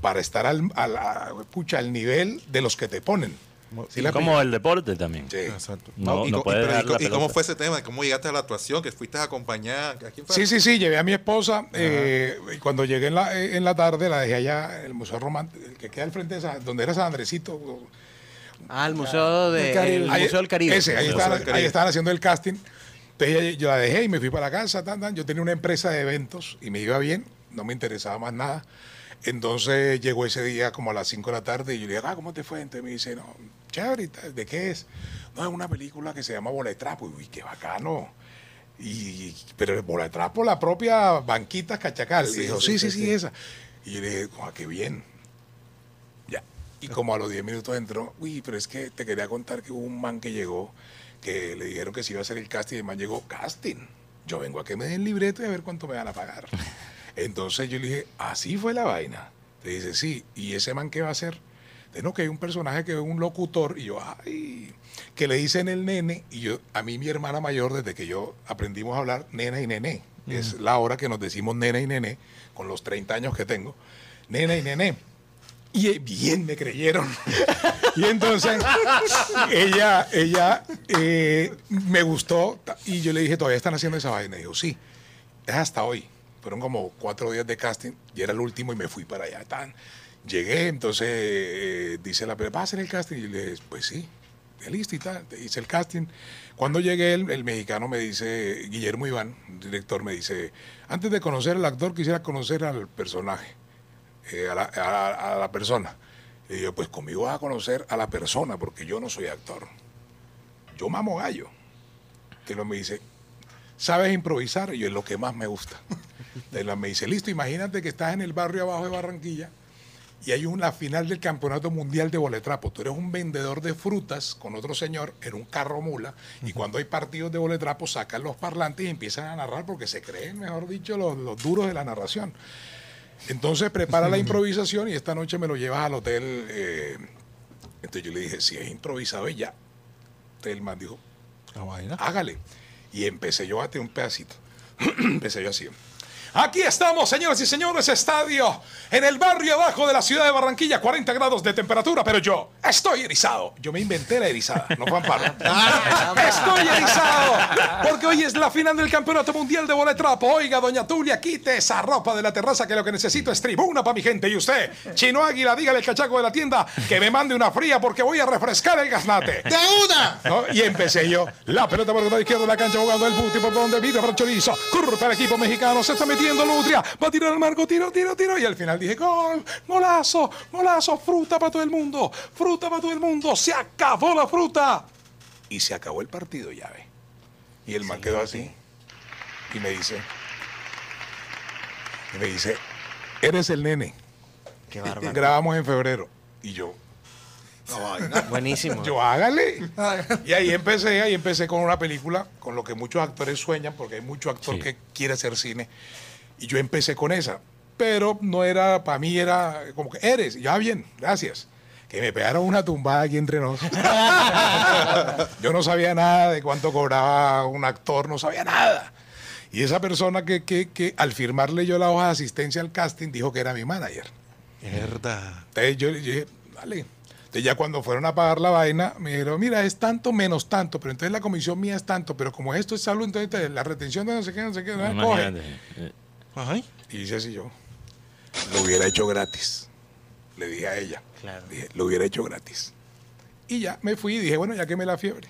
para estar al, al, a- pucha, al nivel de los que te ponen. ¿Sí la Como el deporte también. Sí. Exacto. No- y, no cómo fue ese tema? ¿Cómo llegaste a la actuación? ¿Que fuiste a acompañar? ¿A quién fue? Sí, sí, sí, llevé a mi esposa. eh, y cuando llegué en la, en la tarde, la dejé allá en el Museo Romántico, el que queda al frente de San- donde era San Andresito. Ah, el Museo, de, Del Caribe. el Ahí- Museo del Caribe. Ese, ahí, Museo estaban, del Caribe. ahí estaban haciendo el casting. Entonces yo la dejé y me fui para la casa. tan, tan. Yo tenía una empresa de eventos y me iba bien, no me interesaba más nada. Entonces llegó ese día como a las 5 de la tarde y yo le dije, ah, ¿cómo te fue? Entonces me dice, no, chévere. ¿de qué es? No, es una película que se llama Bola de Trapo. Y uy, qué bacano. Y, pero Bola de Trapo, la propia Banquitas Cachacal. y dijo, sí, sí, sí, esa. Y yo le dije, ah, qué bien. Y como a los 10 minutos entró, uy, pero es que te quería contar que hubo un man que llegó, que le dijeron que se iba a hacer el casting, y el man llegó, casting. Yo vengo a que me den libreto y a ver cuánto me van a pagar. Entonces yo le dije, así fue la vaina. Te dice, sí, ¿y ese man qué va a hacer? De no, que hay un personaje que es un locutor, y yo, ay, que le dicen el nene, y yo, a mí mi hermana mayor, desde que yo aprendimos a hablar nena y nené, es la hora que nos decimos nena y nené, con los 30 años que tengo, nena y nené. Y bien me creyeron. y entonces ella, ella eh, me gustó y yo le dije, ¿todavía están haciendo esa vaina? Y dijo, sí, es hasta hoy. Fueron como cuatro días de casting y era el último y me fui para allá. Tan. Llegué, entonces eh, dice la ¿va a hacer el casting? Y le dije, pues sí, listo y tal. Hice el casting. Cuando llegué, el, el mexicano me dice, Guillermo Iván, director, me dice, antes de conocer al actor, quisiera conocer al personaje eh, a, la, a- a la persona. Y yo, pues conmigo vas a conocer a la persona, porque yo no soy actor. Yo mamo gallo. Que lo me dice, ¿sabes improvisar? Y yo es lo que más me gusta. Entonces la me dice, listo, imagínate que estás en el barrio abajo de Barranquilla y hay una final del Campeonato Mundial de Boletrapo. Tú eres un vendedor de frutas con otro señor en un carro mula y cuando hay partidos de boletrapo sacan los parlantes y empiezan a narrar porque se creen, mejor dicho, los, los duros de la narración. Entonces prepara la improvisación y esta noche me lo llevas al hotel. eh, entonces yo le dije, si es improvisado ya. Entonces el man dijo, hágale. Y empecé yo a tener un pedacito. empecé yo así. Aquí estamos, señoras y señores, estadio en el barrio abajo de la ciudad de Barranquilla, 40 grados de temperatura, pero yo estoy erizado. Yo me inventé la erizada, no Juan Pablo. estoy erizado porque hoy es la final del Campeonato Mundial de Boletrapo. Oiga, doña Tulia, quite esa ropa de la terraza que lo que necesito es tribuna para mi gente. Y usted, Chino Águila, dígale al cachaco de la tienda que me mande una fría porque voy a refrescar el gaznate. ¡De una! ¿no? Y empecé yo. La pelota por el lado izquierdo de la cancha jugando el Buti por donde Vita para Chorizo. Curta el equipo mexicano. Se está metiendo Nutria. Va a tirar al marco. Tiro, tiro, tiro. Y al final dije: gol, golazo, golazo. Fruta para todo el mundo. Fruta para todo el mundo. Se acabó la fruta. Y se acabó el partido, ya ve. Y el man quedó así. Y me dice: Y me dice: Eres el nene. Qué bárbaro. Grabamos en febrero. Y yo, Buenísimo. yo hágale. Y ahí empecé, ahí empecé con una película, con lo que muchos actores sueñan, porque hay mucho actor Sí. que quiere hacer cine. Y yo empecé con esa. Pero no era, para mí era como que eres, ya bien, gracias. Que me pegaron una tumbada aquí entre nosotros. yo no sabía nada de cuánto cobraba un actor, no sabía nada. Y esa persona que, que, que al firmarle yo la hoja de asistencia al casting dijo que era mi manager. Verdad. Entonces yo le dije, dale. Entonces ya cuando fueron a pagar la vaina, me dijeron, mira, es tanto menos tanto, pero entonces la comisión mía es tanto, pero como esto es salud, entonces la retención de no sé qué, no sé qué, no me coge. Imagínate. Ay. Y dice así yo, lo hubiera hecho gratis. Le dije a ella, Claro. dije, lo hubiera hecho gratis. Y ya me fui y dije, bueno, ya que me la fiebre.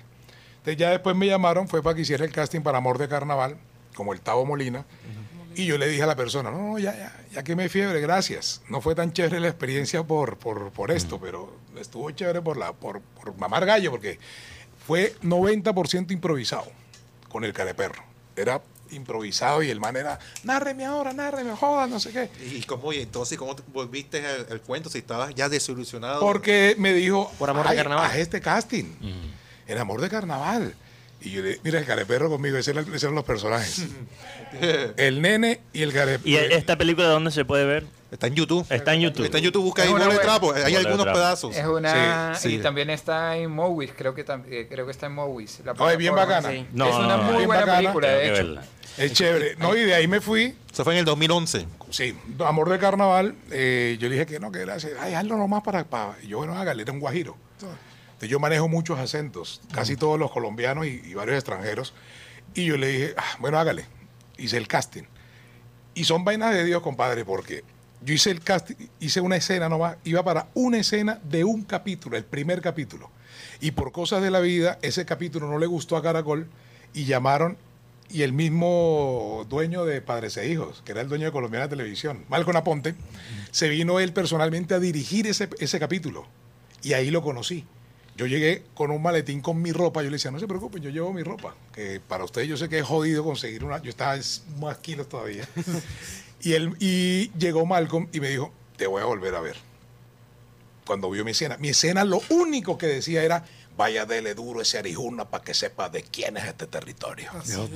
Entonces ya después me llamaron, fue para que hiciera el casting para Amor de Carnaval, como el Tavo Molina. Y yo le dije a la persona, no, no, ya, ya, ya que me fiebre, gracias. No fue tan chévere la experiencia por, por, por esto, pero estuvo chévere por, la, por, por mamar gallo, porque fue 90% improvisado con el careperro. Era improvisado y el man era, nárreme ahora, nárreme, joda, no sé qué. ¿Y cómo, y entonces cómo te volviste el, el cuento si estabas ya desilusionado? Porque me dijo, Por amor de "Ay, carnaval". haz este casting, en amor de carnaval. Y yo le mira, el careperro conmigo, ese era- esos eran los personajes. el nene y el careperro. ¿Y esta película dónde se puede ver? Está en YouTube. Está en YouTube. Está en YouTube, busca Es ahí Bola de Trapo. Hay de algunos Trapo. pedazos. Es una Sí, sí. y también está en Movies, creo que tam- eh, creo que está en. La No, es bien bacana. Sí. No, es una no, no, muy buena bacana. película, de hecho. Es chévere. No, y de ahí me fui. Eso fue en el 2011. Sí, amor de carnaval. eh, yo le dije que no, que gracias. Ay, hazlo nomás para, para. Y yo, bueno, hágale, era un guajiro. Entonces, yo manejo muchos acentos, casi todos los colombianos y, y varios extranjeros. Y yo le dije, ah, bueno, hágale. Hice el casting. Y son vainas de Dios, compadre, porque yo hice el casting, hice una escena nomás, iba para una escena de un capítulo, el primer capítulo. Y por cosas de la vida, ese capítulo no le gustó a Caracol y llamaron y el mismo dueño de Padres e Hijos, que era el dueño de Colombiana Televisión, Malcolm Aponte, se vino él personalmente a dirigir ese, ese capítulo. Y ahí lo conocí. Yo llegué con un maletín con mi ropa. Yo le decía, no se preocupen, yo llevo mi ropa. Que para ustedes yo sé que es jodido conseguir una. Yo estaba es- más kilos todavía. y, él, y llegó Malcolm y me dijo, te voy a volver a ver. Cuando vio mi escena. Mi escena lo único que decía era, vaya dele duro ese arijuna para que sepa de quién es este territorio. Quiero-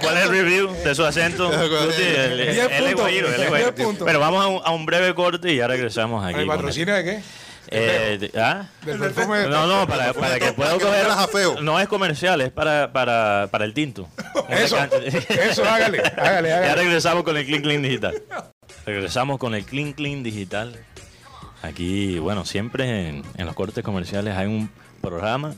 ¿Cuál es el review de su acento? Tuti? Él- él- Diez él es puntos. Pero vamos a un, a un breve corte y ya regresamos aquí. ¿El patrocinio de qué? Eh, de- ¿ah? Perfume No, no, para, para que pueda no coger. No es comercial, es para, para, para el tinto. Eso, eso, hágale, hágale, Ya hágale. regresamos con el Clean Clean Digital. Regresamos con el Clean Clean Digital. Aquí, bueno, siempre en, en los cortes comerciales hay un programa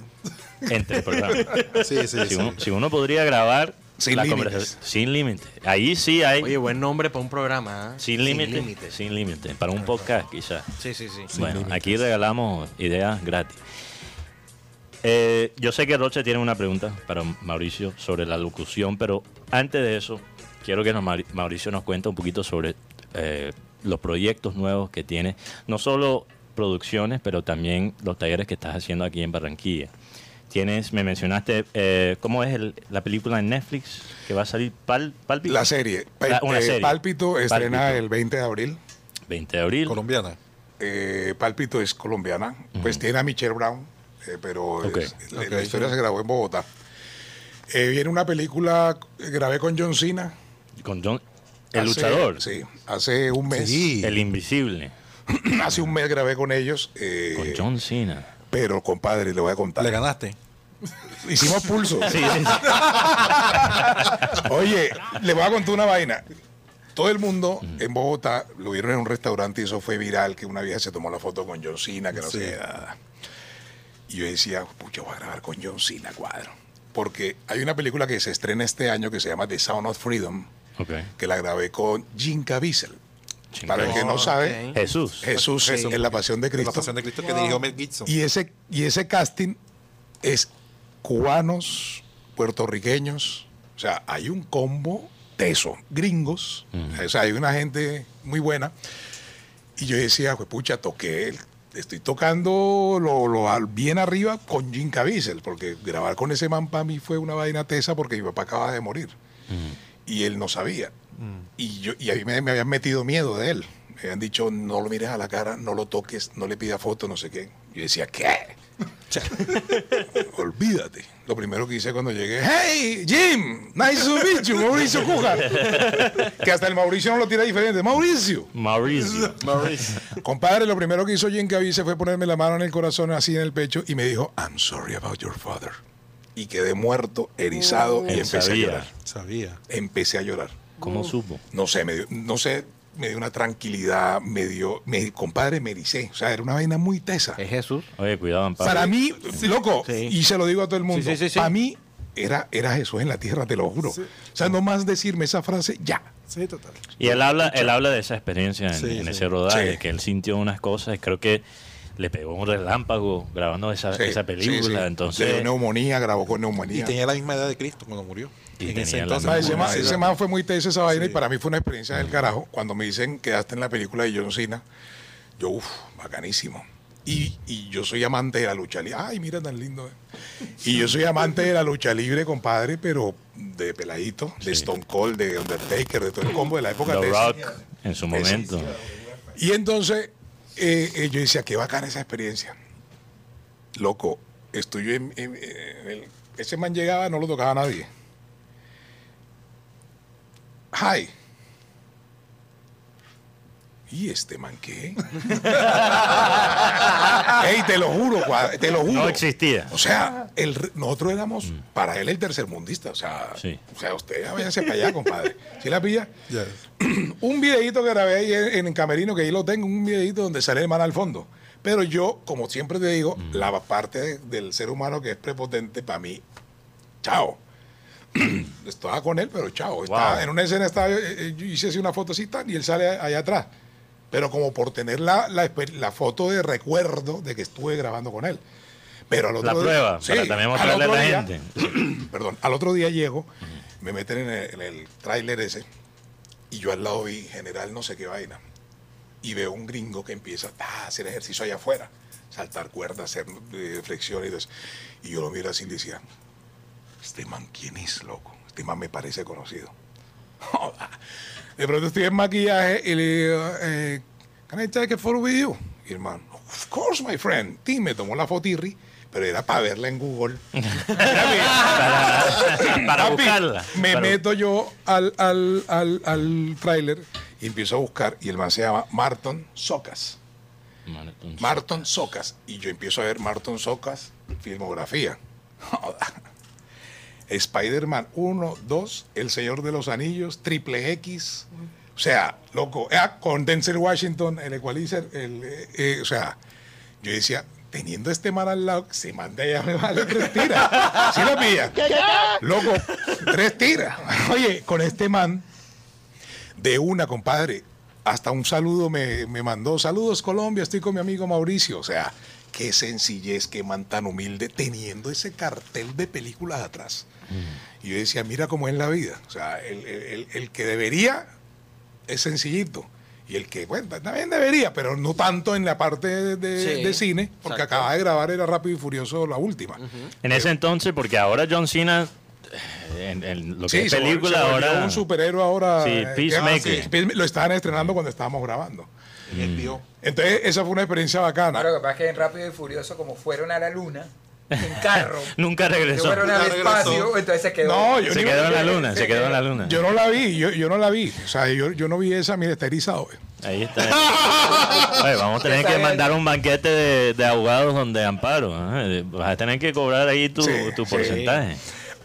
entre programas. Sí, sí, Si sí. uno, si uno podría grabar Sin la límites. conversación- sin límite. Ahí sí hay Oye, buen nombre para un programa. ¿ah? sin límite. límite. Sin límite. Para un podcast quizás. Sí, sí, sí. Bueno, aquí regalamos ideas gratis. Eh, yo sé que Roche tiene una pregunta para Mauricio sobre la locución, pero antes de eso, quiero que nos, Mauricio nos cuente un poquito sobre eh, los proyectos nuevos que tiene, no solo producciones, pero también los talleres que estás haciendo aquí en Barranquilla. Tienes, me mencionaste, eh, ¿cómo es el- la película en Netflix que va a salir? Pal, Pálpito? La serie. Pa- La- una eh, serie. Pálpito estrena Pálpito. el 20 de abril. 20 de abril. Colombiana. Eh, Pálpito es colombiana. Pues tiene a Michelle Brown, eh, pero es- la, historia se grabó en Bogotá. Eh, viene una película, grabé con John Cena. Con John- el Hace- luchador, Sí, hace un mes. Sí. el invisible, hace un mes grabé con ellos. eh, con John Cena. Pero, compadre, le voy a contar. Le ganaste. Hicimos pulso. Sí. Oye, le voy a contar una vaina. Todo el mundo en Bogotá lo vieron en un restaurante y eso fue viral, que una vieja se tomó la foto con John Cena, que no sé nada. Y yo decía, pucha, voy a grabar con John Cena cuadro. Porque hay una película que se estrena este año que se llama The Sound of Freedom, Que la grabé con Jim Caviezel. Jim Para el que no sabe. Jesús. Jesús Jesús. en la Pasión de La Cristo. pasión de Cristo que dirigió Mel Gibson. Y ese, y ese casting es cubanos, puertorriqueños, o sea, hay un combo teso, gringos, o sea, hay una gente muy buena. Y yo decía, pues pucha, toqué, el- estoy tocando lo, lo al- bien arriba con Jim Caviezel, porque grabar con ese man para mí fue una vaina tesa porque mi papá acaba de morir. Y él no sabía. Y, yo, y a mí me, me habían metido miedo de él. Me habían dicho, no lo mires a la cara, no lo toques, no le pidas foto, no sé qué. Yo decía, ¿qué? Olvídate. Lo primero que hice cuando llegué, hey, Jim, nice to meet you, Mauricio Cuja. que hasta el Mauricio no lo tira diferente. Mauricio. Mauricio. Compadre, lo primero que hizo Jim Caviezel fue ponerme la mano en el corazón, así en el pecho, y me dijo, I'm sorry about your father. Y quedé muerto, erizado, y Él empecé a llorar. Sabía. Empecé a llorar. ¿Cómo supo? No sé, me dio, no sé, me dio una tranquilidad, me dio, me, compadre, me ericé. O sea, era una vaina muy tesa. ¿Es Jesús? Oye, cuidado, Amparo. Para mí, loco, Sí. y se lo digo a todo el mundo, Sí, sí, sí, sí. para mí era, era Jesús en la tierra, te lo juro. O sea, no más decirme esa frase, ya. Sí, total. Y él habla, él habla de esa experiencia en, Sí, en sí. ese rodaje, Sí. que él sintió unas cosas, creo que le pegó un relámpago grabando esa, Sí, esa sí, película, sí. Le dio entonces... neumonía, grabó con Y neumonía. tenía la misma edad de Cristo cuando murió. Y en ese entonces. Ese, man, ese man fue muy tesa esa vaina y para mí fue una experiencia del carajo. Cuando me dicen quedaste en la película de John Cena, yo, uff, bacanísimo. Y, y yo soy amante de la lucha libre. Ay, mira tan lindo. eh. Y yo soy amante de la lucha libre, compadre, pero de peladito, de Stone Cold, de Undertaker, de todo el combo de la época The tesa. Rock en su momento. Y entonces eh, eh, yo decía, qué bacana esa experiencia. Loco, estoy yo en, en- ese man llegaba, no lo tocaba a nadie. Hi. ¿Y este man qué? Ey, te lo juro, te lo juro. No existía. O sea, el, nosotros éramos para él el tercermundista. O sea, Sí. o sea usted váyase para allá, compadre. ¿Sí la pilla? Un videito que grabé ahí en, en Camerino, que ahí lo tengo, un videito donde sale el man al fondo. Pero yo, como siempre te digo, la parte de- del ser humano que es prepotente, para mí, chao. estaba con él, pero chao. Estaba- Wow. en una escena estaba, eh, eh, yo hice así una foto así tan, y él sale allá atrás. Pero como por tener la, la, foto de recuerdo de que estuve grabando con él. Pero al otro La día- prueba, sí, para también mostrarle a la día- gente. perdón, al otro día llego, me meten en el, en el tráiler ese y yo al lado vi general no sé qué vaina y veo un gringo que empieza a hacer ejercicio allá afuera, saltar cuerdas, hacer eh, flexiones y todo eso. Y yo lo miro así y decía, este man, ¿quién es, loco? Este man me parece conocido. De pronto estoy en maquillaje y le digo, eh, ¿Can I take a photo with you? Y el man, of course, my friend. Y me tomó la fotirri, pero era para verla en Google. Para, para Papi, buscarla. Me Para- meto yo al, al, al, al tráiler y empiezo a buscar y el man se llama Marton Socas. Marton. Marton Socas. Y yo empiezo a ver Marton Socas, filmografía. Spider-Man 1, 2, El Señor de los Anillos, Triple X. O sea, loco, ah, con Denzel Washington, el Equalizer, el, eh, eh, o sea, yo decía, teniendo este man al lado, se manda ya me vale tres tiras. ¿Sí lo pilla? Loco, tres tiras. Oye, con este man, de una, compadre, hasta un saludo me, me mandó. Saludos, Colombia, estoy con mi amigo Mauricio. O sea, qué sencillez, qué man tan humilde, teniendo ese cartel de películas atrás. Y yo decía, mira cómo es la vida. O sea, el, el- el- el que debería es sencillito. Y el que, bueno, también debería, pero no tanto en la parte de, de- Sí, de cine, porque exacto. acaba de grabar era Rápido y Furioso la última. En ese entonces, porque ahora John Cena, en, en lo que es se película, se volvió ahora. un superhéroe ahora. Sí, eh, que- sí, Peacemaker, lo estaban estrenando cuando estábamos grabando. Vio. Entonces, esa fue una experiencia bacana. Claro, lo que pasa es que en Rápido y Furioso, como fueron a la luna, en carro. Nunca regresó. fueron al Nunca espacio, regresó. entonces se quedó. No, yo Se ni- quedó en la luna, se quedó en la luna. Yo no la vi, yo, yo no la vi. O sea, yo, yo no vi esa, mira, está erizado. eh. Ahí está. Oye, vamos a tener que mandar un banquete de, de abogados donde amparo. ¿eh? Vas a tener que cobrar ahí tu, Sí, tu sí.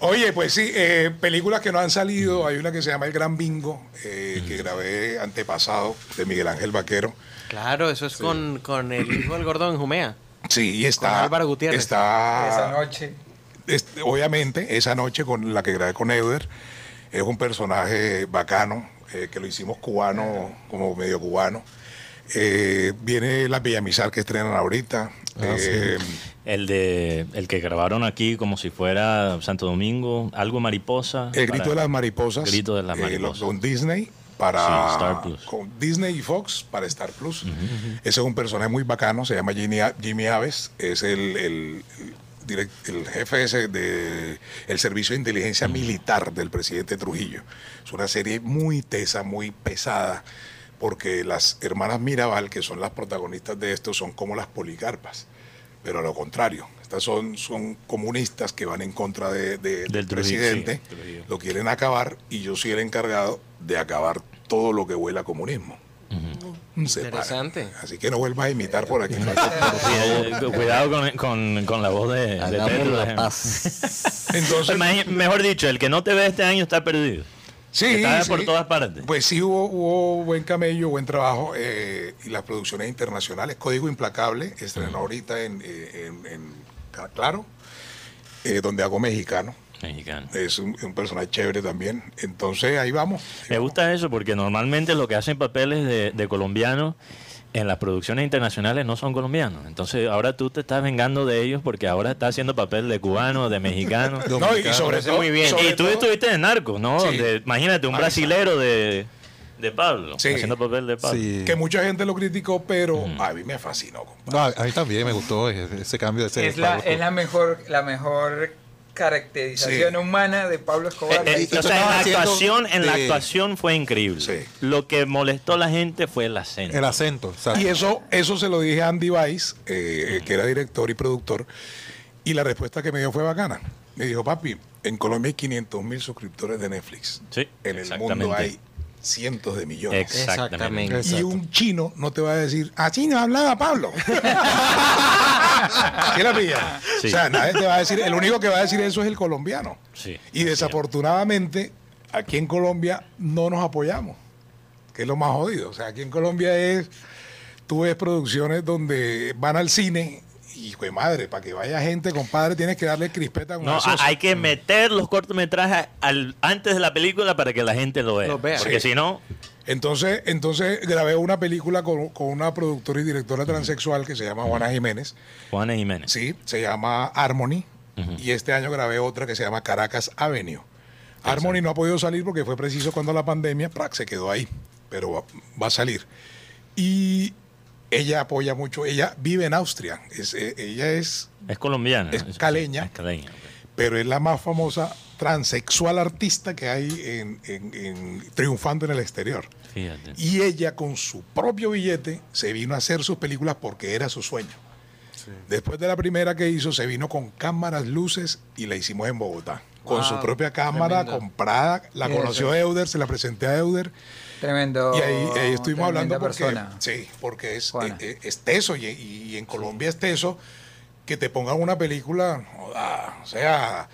Oye, pues sí, eh, películas que no han salido. Hay una que se llama El Gran Bingo, eh, que grabé antepasado de Miguel Ángel Vaquero. Claro, eso es con, con el hijo del gordón en Jumea. Sí, y está. Con Álvaro Gutiérrez. Está. Esa noche. Este, obviamente, esa noche con la que grabé con Euder, es un personaje bacano, eh, que lo hicimos cubano, como medio cubano. Eh, viene la Villamizar que estrenan ahorita. Eh, El de el que grabaron aquí como si fuera Santo Domingo, algo mariposa. El grito de las mariposas. Grito de las eh, mariposas. con Disney para Sí, Star Plus. con Disney y Fox para Star Plus. Ese es un personaje muy bacano, se llama Jimmy, Jimmy Aves, es el, el- el direct- el jefe ese de el servicio de inteligencia militar del presidente Trujillo. Es una serie muy tesa, muy pesada, porque las hermanas Mirabal, que son las protagonistas de esto, son como las policarpas, pero a lo contrario. Estas son, son comunistas que van en contra de- de- del, presidente, sí, lo quieren acabar y yo soy el encargado de acabar todo lo que huela a comunismo. Se para. Interesante. Así que no vuelvas a imitar por aquí. Eh, cuidado con, con- con la voz de, de Hagamos Pedro, la de- paz. Entonces, Mejor dicho, el que no te ve este año está perdido. Sí, está sí. por todas partes. Pues sí hubo, hubo buen camello, buen trabajo eh, y las producciones internacionales. Código Implacable estrenó ahorita en, eh, en- en Claro, eh, donde hago mexicano. Mexicano. Es un, un personaje chévere también. Entonces ahí vamos. Me gusta eso porque normalmente lo que hacen papeles de, de colombianos en las producciones internacionales no son colombianos. Entonces ahora tú te estás vengando de ellos porque ahora estás haciendo papel de cubano, de mexicano. No, y sobre todo, muy bien. sobre y tú todo- estuviste en Narcos, ¿no? Sí. Donde, imagínate, un brasilero de, de Pablo, Sí. haciendo papel de Pablo. Sí. que mucha gente lo criticó, pero Mm. a mí me fascinó. compadre. No, a mí también me gustó ese, ese cambio de ese Es la, es la mejor, la mejor caracterización Sí. humana de Pablo Escobar. Eh, eh, o sea, en la actuación, en la actuación fue increíble. Sí. Lo que molestó a la gente fue el acento. El acento. exacto. Y eso, eso se lo dije a Andy Weiss, eh, que era director y productor, y la respuesta que me dio fue bacana. Me dijo, papi, en Colombia hay 500 mil suscriptores de Netflix. Sí, en el exactamente. mundo hay cientos de millones. Exactamente. Exactamente. Y un chino no te va a decir, así no hablaba Pablo. ¿Qué la pilla? Sí. O sea, nadie te va a decir, el único que va a decir eso es el colombiano. Sí, Y desafortunadamente, aquí en Colombia no nos apoyamos, que es lo más jodido. O sea, aquí en Colombia es, tú ves producciones donde van al cine y, hijo de madre, para que vaya gente, compadre, tienes que darle crispeta con No, hay que meter los cortometrajes al, antes de la película para que la gente lo vea. Lo vea. Porque Sí. si no, Entonces, entonces grabé una película con, con una productora y directora transexual que se llama Juana Jiménez. Juana Jiménez. Sí, se llama Harmony. Y este año grabé otra que se llama Caracas Avenue. Harmony no ha podido salir porque fue preciso cuando la pandemia, ¡prac! se quedó ahí. Pero va, va a salir. Y ella apoya mucho. Ella vive en Austria. Es, eh, ella es, Es colombiana. Es caleña. Es caleña. pero es la más famosa transexual artista que hay en- en- en- triunfando en el exterior. Fíjate. Y ella con su propio billete se vino a hacer sus películas porque era su sueño. Después de la primera que hizo, se vino con cámaras, luces y la hicimos en Bogotá. Con su propia cámara tremendo. comprada, la conoció Euder, se la presenté a Euder Tremendo. y ahí, ahí estuvimos hablando porque, persona. sí, porque es, eh, eh, es teso y, y en Colombia es teso que te pongan una película, o sea,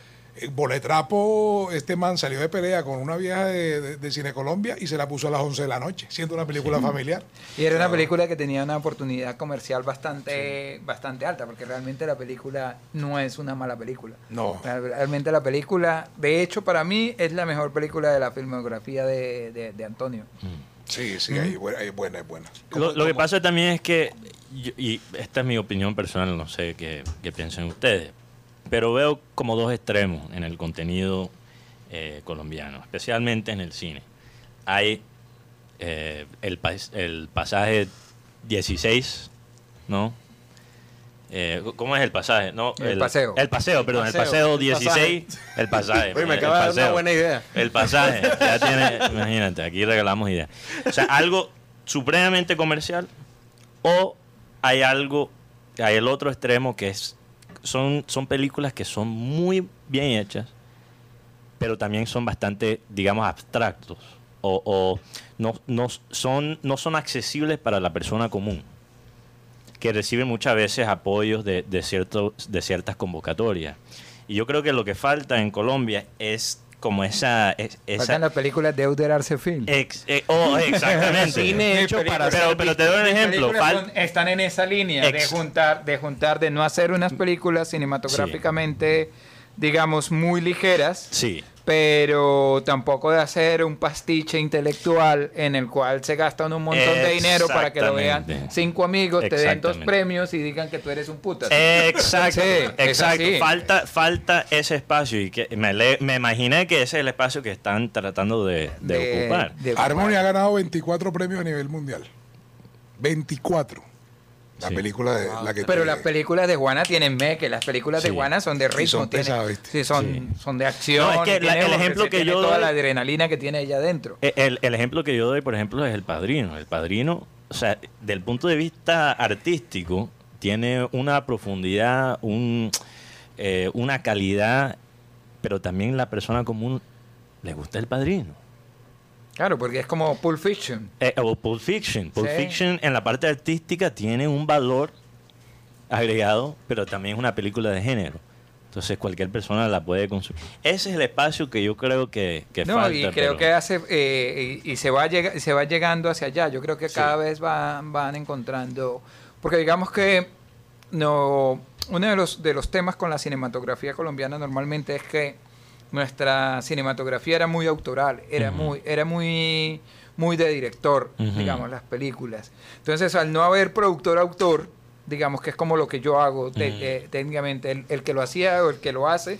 Boletrapo, este man salió de pelea con una vieja de, de- de Cine Colombia y se la puso a las 11 de la noche, siendo una película familiar. Y era una película que tenía una oportunidad comercial bastante, bastante alta, porque realmente la película no es una mala película. No. Real- Realmente la película, de hecho, para mí es la mejor película de la filmografía de, de- de Antonio. Sí, sí, hay buena, hay buena. Lo, lo que pasa también es que, y esta es mi opinión personal, no sé qué, qué piensen ustedes, pero veo como dos extremos en el contenido eh, colombiano, especialmente en el cine. Hay eh, el, pas- el pasaje 16, ¿no? Eh, ¿Cómo es el pasaje? No, El paseo. El paseo, perdón, el Paseo, paseo el 16, el pasaje. Oye, me acaba de dar una buena idea. El pasaje, ya tiene, imagínate, aquí regalamos ideas. O sea, algo supremamente comercial o hay algo, hay el otro extremo que es son, son películas que son muy bien hechas, pero también son bastante, digamos, abstractos. O, o no, no, son, no son accesibles para la persona común, que recibe muchas veces apoyos de, de, cierto, de ciertas convocatorias. Y yo creo que lo que falta en Colombia es como esa... es- esa Faltan las películas de Euder Arce Film. ex- eh, oh, exactamente. Cine hecho para Pero, pero te doy un ejemplo. películas fal- son- están en esa línea de juntar, de juntar, de no hacer unas películas cinematográficamente, digamos, muy ligeras, Sí. Pero tampoco de hacer un pastiche intelectual en el cual se gastan un montón de dinero para que lo vean cinco amigos, te den dos premios y digan que tú eres un puta. Exacto, Sí, es exacto. así. Falta, falta ese espacio y que me, le- me imaginé que ese es el espacio que están tratando de, de ocupar. de- Harmony ha ganado 24 premios a nivel mundial. 24. La Sí. película de la que Pero te- las películas de Juana tienen me, que las películas de Sí. Juana son de ritmo, son tienen- pesadas, ¿viste? sí, son, Sí. son de acción, No, es que la- tiene- el ejemplo que yo toda doy- la adrenalina que tiene ella adentro. Eh, El, el ejemplo que yo doy, por ejemplo, es El Padrino. El Padrino, o sea, del punto de vista artístico, tiene una profundidad, un, eh, una calidad, pero también la persona común le gusta El Padrino. Claro, porque es como Pulp Fiction. Eh, o Pulp Fiction. Pulp Sí. Fiction en la parte artística tiene un valor agregado, pero también es una película de género. Entonces cualquier persona la puede consumir. Ese es el espacio que yo creo que, que No, falta. y creo pero- que hace eh, y, y se va llega- se va llegando hacia allá. Yo creo que Sí. cada vez van, van encontrando, porque digamos que no uno de los de los temas con la cinematografía colombiana normalmente es que nuestra cinematografía era muy autoral, era muy era muy muy de director, digamos las películas. Entonces al no haber productor autor, digamos que es como lo que yo hago te- eh, técnicamente el, el que lo hacía o el que lo hace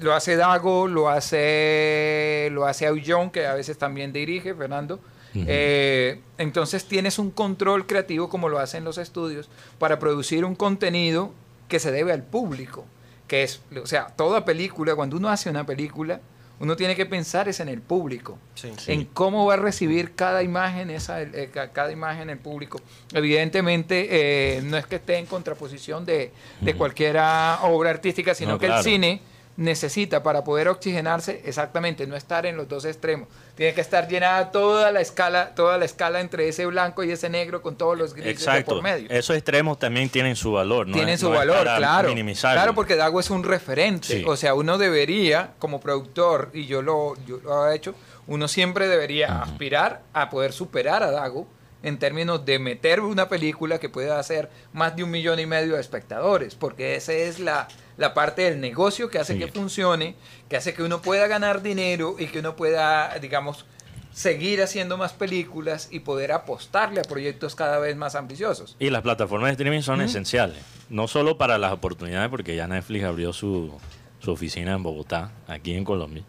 lo hace Dago, lo hace lo hace Aullón, que a veces también dirige, Fernando. Eh, entonces tienes un control creativo como lo hacen los estudios para producir un contenido que se debe al público, que es, o sea, toda película, cuando uno hace una película, uno tiene que pensar es en el público, Sí. en cómo va a recibir cada imagen esa, eh, ca- cada imagen el público. Evidentemente eh, no es que esté en contraposición de, de cualquier obra artística, sino No, que claro. el cine necesita para poder oxigenarse exactamente no estar en los dos extremos tiene que estar llenada toda la escala toda la escala entre ese blanco y ese negro con todos los grises Exacto. por medio Esos extremos también tienen su valor. No tienen es- su no valor, claro. Claro, porque Dago es un referente. Sí. O sea, uno debería, como productor, y yo lo, yo lo he hecho, uno siempre debería aspirar a poder superar a Dago en términos de meter una película que pueda hacer más de un millón y medio de espectadores, porque esa es la, la parte del negocio que hace Sí. que funcione, que hace que uno pueda ganar dinero y que uno pueda, digamos, seguir haciendo más películas y poder apostarle a proyectos cada vez más ambiciosos. Y las plataformas de streaming son esenciales. No solo para las oportunidades, porque ya Netflix abrió su, su oficina en Bogotá, aquí en Colombia,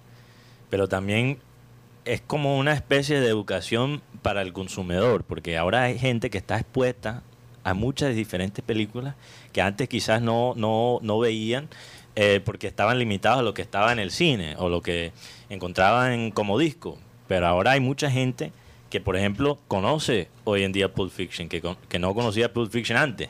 pero también es como una especie de educación para el consumidor, porque ahora hay gente que está expuesta a muchas diferentes películas que antes quizás no, no, no veían eh, porque estaban limitados a lo que estaba en el cine o lo que encontraban como disco. Pero ahora hay mucha gente que, por ejemplo, conoce hoy en día Pulp Fiction, que, con- que no conocía Pulp Fiction antes.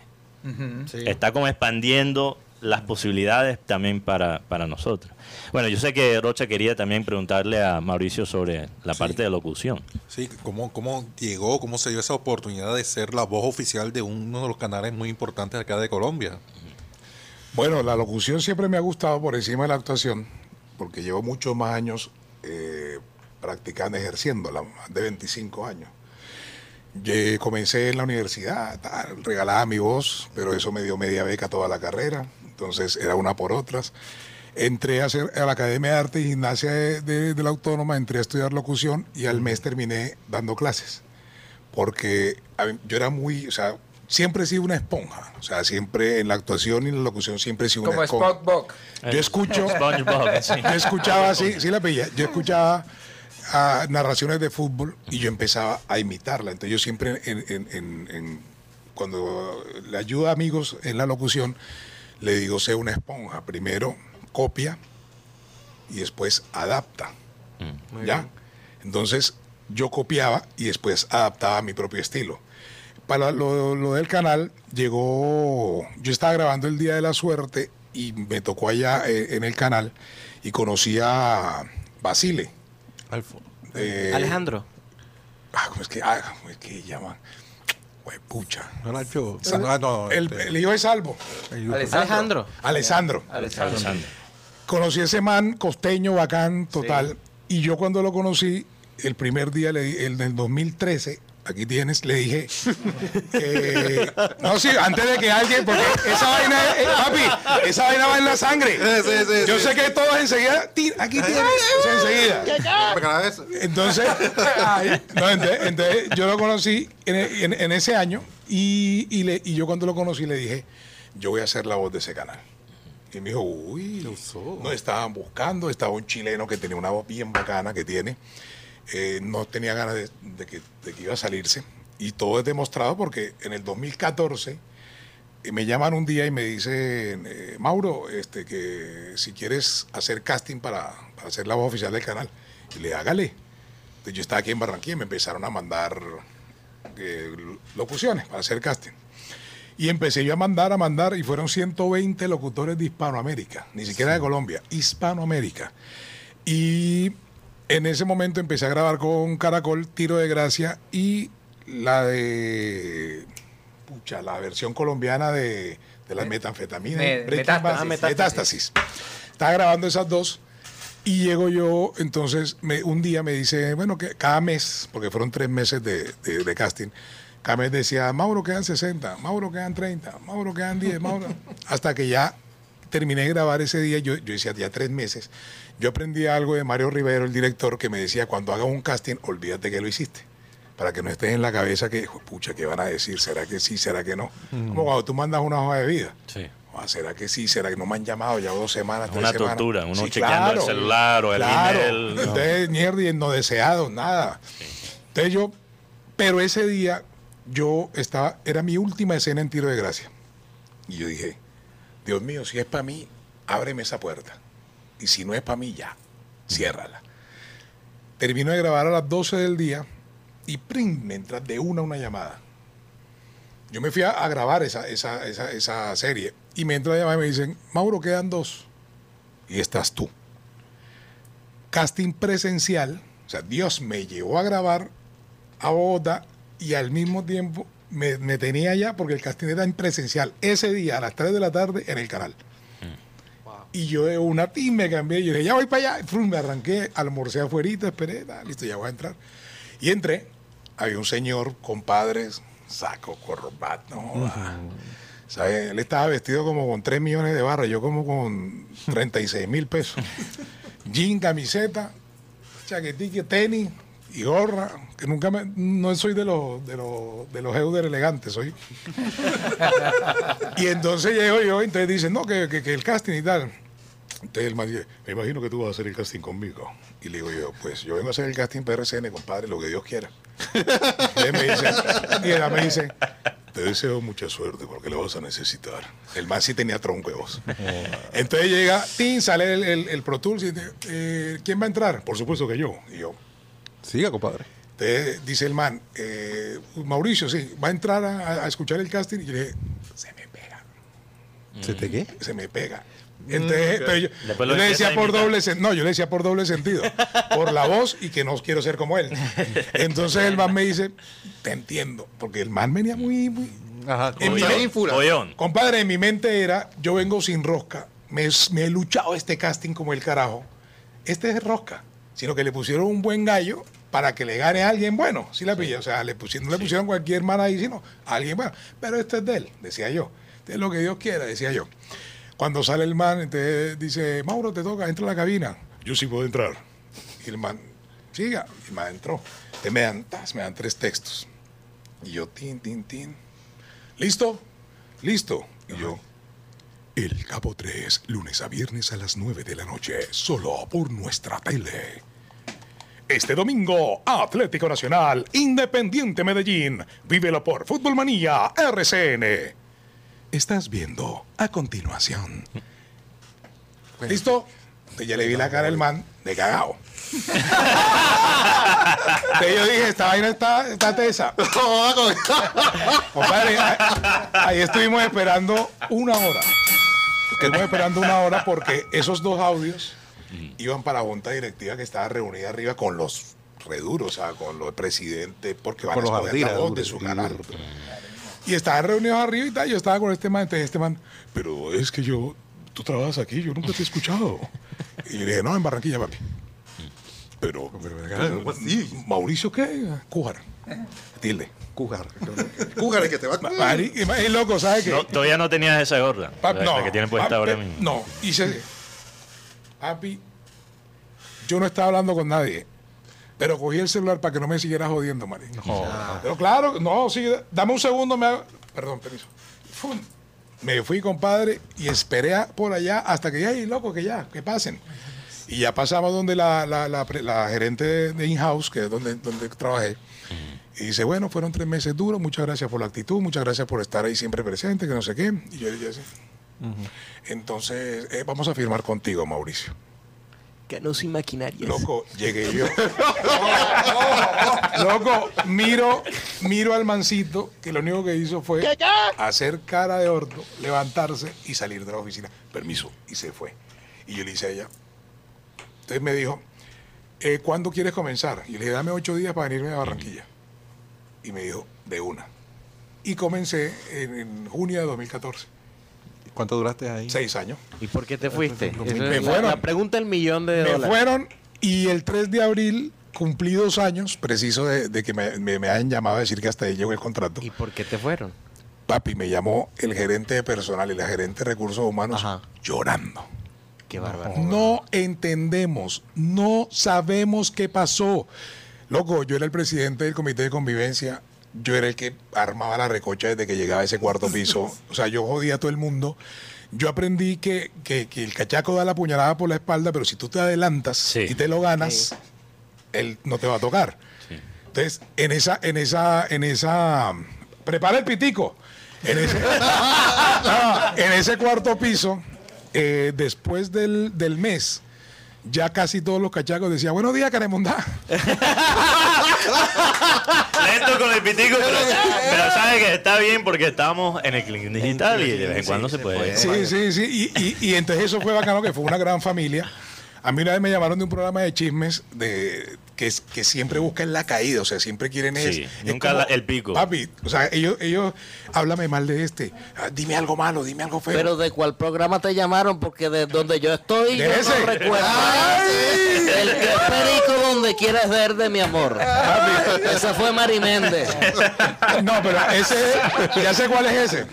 Sí. Está como expandiendo las posibilidades también para, para nosotros. Bueno, yo sé que Rocha quería también preguntarle a Mauricio sobre la Sí. parte de locución. Sí, ¿cómo, ¿cómo llegó, cómo se dio esa oportunidad de ser la voz oficial de uno de los canales muy importantes acá de Colombia? Bueno, la locución siempre me ha gustado por encima de la actuación, porque llevo muchos más años eh, practicando, ejerciéndola, más de 25 años. Yo comencé en la universidad, tal, regalaba mi voz, pero eso me dio media beca toda la carrera, entonces era una por otras. Entré a, hacer, a la Academia de Arte y Gimnasia de, de- de la Autónoma, entré a estudiar locución y al mes terminé dando clases porque a mí- yo era muy, o sea, siempre he sido una esponja, o sea, siempre en la actuación y en la locución siempre he sido una Como esponja. Spock. Yo escucho, SpongeBob, sí. yo escuchaba así, sí la pilla, yo escuchaba ah, narraciones de fútbol y yo empezaba a imitarla. Entonces yo siempre, en, en- en- en- cuando le ayudo a amigos en la locución, le digo, sé una esponja. Primero copia y después adapta. ¿Ya? Entonces yo copiaba y después adaptaba a mi propio estilo. Para lo, lo del canal, llegó, yo estaba grabando el Día de la Suerte y me tocó allá eh, en el canal y conocí a Basile. Alfo. eh, Alejandro. ah, ¿Cómo es que, ah, ¿cómo es que llaman? Pucha. No, no, yo- ah, no, El, este, el hijo de Salvo, Alejandro. Alessandro. Alessandro. Conocí a ese man costeño, bacán, total. Y yo cuando lo conocí, el primer día, le, di- el del 2013, aquí tienes, le dije, no, sí, antes de que alguien, porque esa vaina, eh, papi, esa vaina va en la sangre. sí, sí, yo sé que todos enseguida, aquí tienes, o sea, enseguida. Entonces, ay, no, entonces, entonces yo lo conocí en, en- en ese año y, y le- y yo cuando lo conocí le dije, yo voy a ser la voz de ese canal. Y me dijo, uy, no estaban buscando, estaba un chileno que tenía una voz bien bacana que tiene. Eh, no tenía ganas de, de que, de que iba a salirse. Y todo es demostrado porque en el 2014 eh, me llaman un día y me dicen, eh, Mauro, este, que si quieres hacer casting para, para ser la voz oficial del canal, y le hágale. Entonces yo estaba aquí en Barranquilla y me empezaron a mandar locuciones para hacer casting. Y empecé yo a mandar, a mandar, y fueron 120 locutores de Hispanoamérica, ni siquiera de Colombia, Hispanoamérica. Y en ese momento empecé a grabar con Caracol, Tiro de Gracia, y la de. Pucha, la versión colombiana de, de las metanfetaminas. Me- Metástasis. Ah, Metástasis. Metástasis. Estaba grabando esas dos. Y llego yo, entonces, me- un día me dice, bueno, que cada mes, porque fueron tres meses de, de- de casting, cada mes decía, Mauro quedan 60, Mauro quedan 30, Mauro quedan 10, Mauro. Hasta que ya terminé de grabar ese día, yo, yo decía, ya tres meses. Yo aprendí algo de Mario Rivero, el director, que me decía, cuando hagas un casting, olvídate que lo hiciste. Para que no estés en la cabeza que, "Jue- pucha, ¿qué van a decir? ¿Será que sí? ¿Será que no? Como cuando tú mandas una hoja de vida. Sí. ¿Será que sí? ¿Será que no me han llamado ya dos semanas? Es tres una semanas? tortura, uno Sí, chequeando el celular o el claro. email, no. Entonces, mierda, y no deseado, nada. Entonces yo, pero ese día yo estaba, era mi última escena en Tiro de Gracia. Y yo dije, Dios mío, si es para mí, ábreme esa puerta. Y si no es para mí, ya, ciérrala. Termino de grabar a las 12 del día y ¡prim! me entra de una una llamada. Yo me fui a, grabar esa, esa, esa, esa serie y me entra la llamada y me dicen, Mauro, quedan dos. Y estás tú. Casting presencial, o sea, Dios me llevó a grabar a Bogotá y al mismo tiempo me, me tenía allá porque el casting era en presencial ese día a las 3 de la tarde en el canal. Y yo de una ti me cambié yo dije, ya voy para allá. Frum, me arranqué, almorcé afuera, esperé, listo, ya voy a entrar. Y entré, había un señor con padres, saco, corbata, no. Él estaba vestido como con 3 millones de barras, yo como con 36 mil pesos. Jean, camiseta, chaquetique, tenis y gorra, que nunca me, no soy de los de los de los Euder elegantes, soy. y entonces llego yo, entonces dicen, no, que, que- que el casting y tal. Entonces el man dice, me imagino que tú vas a hacer el casting conmigo. Y le digo yo, pues yo vengo a hacer el casting para RCN, compadre, lo que Dios quiera. Entonces me dice, y ella me dice, te deseo mucha suerte porque lo vas a necesitar. El man sí tenía tronco de voz. Entonces llega, tin, sale el, el, el Pro Tools y dice, eh, ¿quién va a entrar? Por supuesto que yo. Y yo, Siga, compadre. entonces dice el man, eh, Mauricio, sí, va a entrar a, a escuchar el casting. Y yo le dije, se me pega, ¿Se te qué? se me pega. Entonces, entonces yo, le decía por doble sen- no, yo le decía por doble sentido, por la voz y que no quiero ser como él. Entonces el man me dice, te entiendo, porque el man venía muy, muy, Ajá. En mi- Ollón. Compadre, en mi mente era, yo vengo sin rosca, me, me he luchado este casting como el carajo. Este es rosca, sino que le pusieron un buen gallo para que le gane a alguien bueno, si la pilla. O sea, le pusieron, no le pusieron cualquier man ahí, sino a alguien bueno. Pero este es de él, decía yo. Este es lo que Dios quiera, decía yo. Cuando sale el man, entonces dice, Mauro, te toca, entra a la cabina. Yo sí puedo entrar. Y el man, siga. Y el man entró. Entonces me dan, tas, me dan tres textos. Y yo, tin, tin, tin. ¿Listo? Listo. Y yo, El Capo 3, lunes a viernes a las 9 de la noche, solo por nuestra tele. Este domingo, Atlético Nacional, Independiente Medellín, vívelo por Fútbol Manía RCN. Estás viendo a continuación. ¿Listo? Ya le vi la cara al man de cagao. Yo dije, esta vaina está, está tesa. Compadre, ahí, ahí estuvimos esperando una hora. Estuvimos esperando una hora porque esos dos audios iban para la junta directiva que estaba reunida arriba con los reduros, o sea, con los presidentes, porque van Con a los escoger la voz de su y canal. Y estaban reunidos arriba y tal. Yo estaba con este man, entonces este man, pero es que yo, tú trabajas aquí, yo nunca te he escuchado. Y le dije, no, en Barranquilla, papi. Pero, ¿cómo así? ¿Mauricio qué? Cújar. Tilde. Cújar. Cújar es que te va a... Y, y loco, ¿sabes qué? No, todavía no tenías esa gorra. La, no, la que tiene puesta ahora mismo. No, hice. Papi, yo no estaba hablando con nadie, pero cogí el celular para que no me siguiera jodiendo, Mari. Pero claro, no, sí, dame un segundo, me hago- Perdón, permiso. Fum. Me fui, compadre, y esperé a- por allá hasta que ya, "Ey, loco, que ya, que pasen. Y ya pasamos donde la, la, la gerente de, de in-house, que es donde, donde trabajé. Y dice, bueno, fueron tres meses duros, muchas gracias por la actitud, muchas gracias por estar ahí siempre presente, que no sé qué. Y yo dije así. Entonces, eh, vamos a firmar contigo, Mauricio. Que no sin maquinarias. Loco, llegué yo. Loco, miro, miro al mancito que lo único que hizo fue hacer cara de orto, levantarse y salir de la oficina. Permiso. Y se fue. Y yo le hice a ella. Entonces me dijo, eh, ¿cuándo quieres comenzar? Y le dije, dame ocho días para venirme a Barranquilla. Y me dijo, de una. Y comencé en, en junio de 2014. ¿Cuánto duraste ahí? Seis años. ¿Y por qué te fuiste? Es Me fueron. La, pregunta del millón de Me dólares. fueron y el 3 de abril cumplí dos años, preciso de, de que me, me, me hayan llamado a decir que hasta ahí llegó el contrato. ¿Y por qué te fueron? Papi, me llamó el gerente de personal y la gerente de recursos humanos Ajá. llorando. Qué bárbaro. No entendemos, no sabemos qué pasó. Loco, yo era el presidente del comité de convivencia, yo era el que armaba la recocha desde que llegaba a ese cuarto piso. O sea, yo jodía a todo el mundo. Yo aprendí que, que- que el cachaco da la puñalada por la espalda, pero si tú te adelantas Sí. y te lo ganas, él no te va a tocar. Entonces, en esa, en esa, en esa, prepara el pitico. En ese, No, en ese cuarto piso, eh, después del, del mes, ya casi todos los cachacos decían, buenos días, Caremondá. Lento con el pitico, pero, pero sabe que está bien porque estamos en el Clean Digital y de vez en cuando se puede. Sí, sí, sí. Y, y- y entonces eso fue bacano, que fue una gran familia. A mí una vez me llamaron de un programa de chismes de que, siempre buscan la caída, o sea, siempre quieren es- Sí, es nunca la- el pico. Papi, o sea, ellos, ellos, háblame mal de este, ah, dime algo malo, dime algo feo. Pero de cuál programa te llamaron, porque de donde yo estoy, De yo ese. no recuerdo. El que es perico donde quieres ver de mi amor. Esa fue Mari Méndez. No, pero ese, ya sé cuál es ese.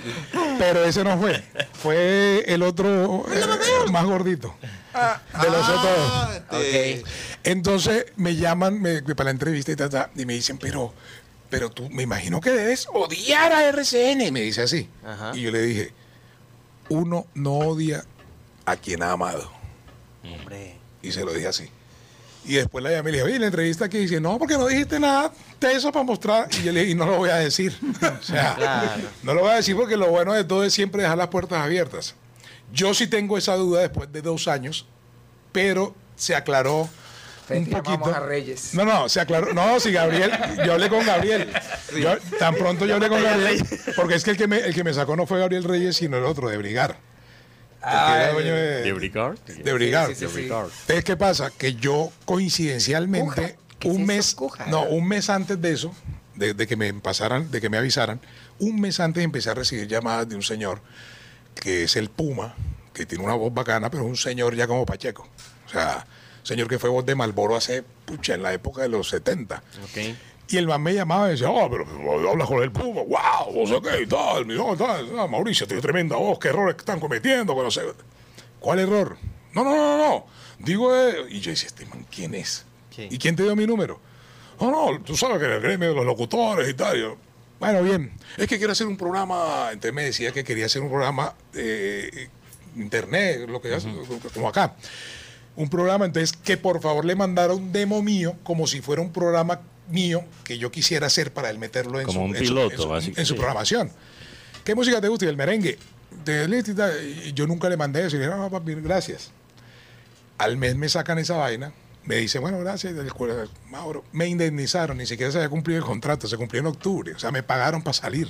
Pero ese no fue. Fue el otro eh, más gordito. De los otros. este, Entonces me llaman me- para la entrevista y, ta, ta, y me dicen, pero, pero tú me imagino que debes odiar a RCN. Me dice así. Ajá. Y yo le dije, uno no odia a quien ha amado. Hombre. Y se lo dije así. Y después la llamé y le dije, oye, la entrevista que dice, no, porque no dijiste nada de eso para mostrar. Y yo le dije, y no lo voy a decir. o sea, Claro. no lo voy a decir porque lo bueno de todo es siempre dejar las puertas abiertas. Yo sí tengo esa duda después de dos años, pero se aclaró un poquito. a Reyes. No, no, se aclaró. No, si Gabriel, yo hablé con Gabriel. Yo- tan pronto yo hablé con Gabriel, porque es que el que, me, el que me sacó no fue Gabriel Reyes, sino el otro, de Brigar. El que era dueño de, ¿De Bricard? de Brigar. Sí, sí, sí, sí. Entonces, ¿qué pasa? Que yo coincidencialmente, Cuja. ¿Qué es un mes, cuja? no, un mes antes de eso, de, de que me pasaran, de que me avisaran, un mes antes empecé a recibir llamadas de un señor que es el Puma, que tiene una voz bacana, pero es un señor ya como Pacheco. O sea, señor que fue voz de Malboro hace, pucha, en la época de los 70. Ok. Y el man me llamaba y decía, oh, pero hablas con el Puma, wow, no sé qué y tal, no, tal, ah, Mauricio, tiene tremenda voz, qué errores están cometiendo, no sé. ¿Cuál error? No, no, no, no, digo, eh, y yo decía, este man, ¿quién es? ¿Y quién te dio mi número? No, no, tú sabes que en el gremio de los locutores y tal. Y yo, bueno, bien, es que quiero hacer un programa, entonces me decía que quería hacer un programa eh, internet, lo que hace, como acá. Un programa, entonces que por favor le mandara un demo mío, como si fuera un programa mío que yo quisiera hacer para él meterlo en Como su, un en su- piloto, en su- en su Sí. programación. ¿Qué música te gusta? Y el merengue. De yo nunca le mandé eso. Y dije, no, papi, gracias. Al mes me sacan esa vaina. Me dicen, bueno, gracias. Mauro, me indemnizaron. Ni siquiera se había cumplido el contrato. Se cumplió en octubre. O sea, me pagaron para salir.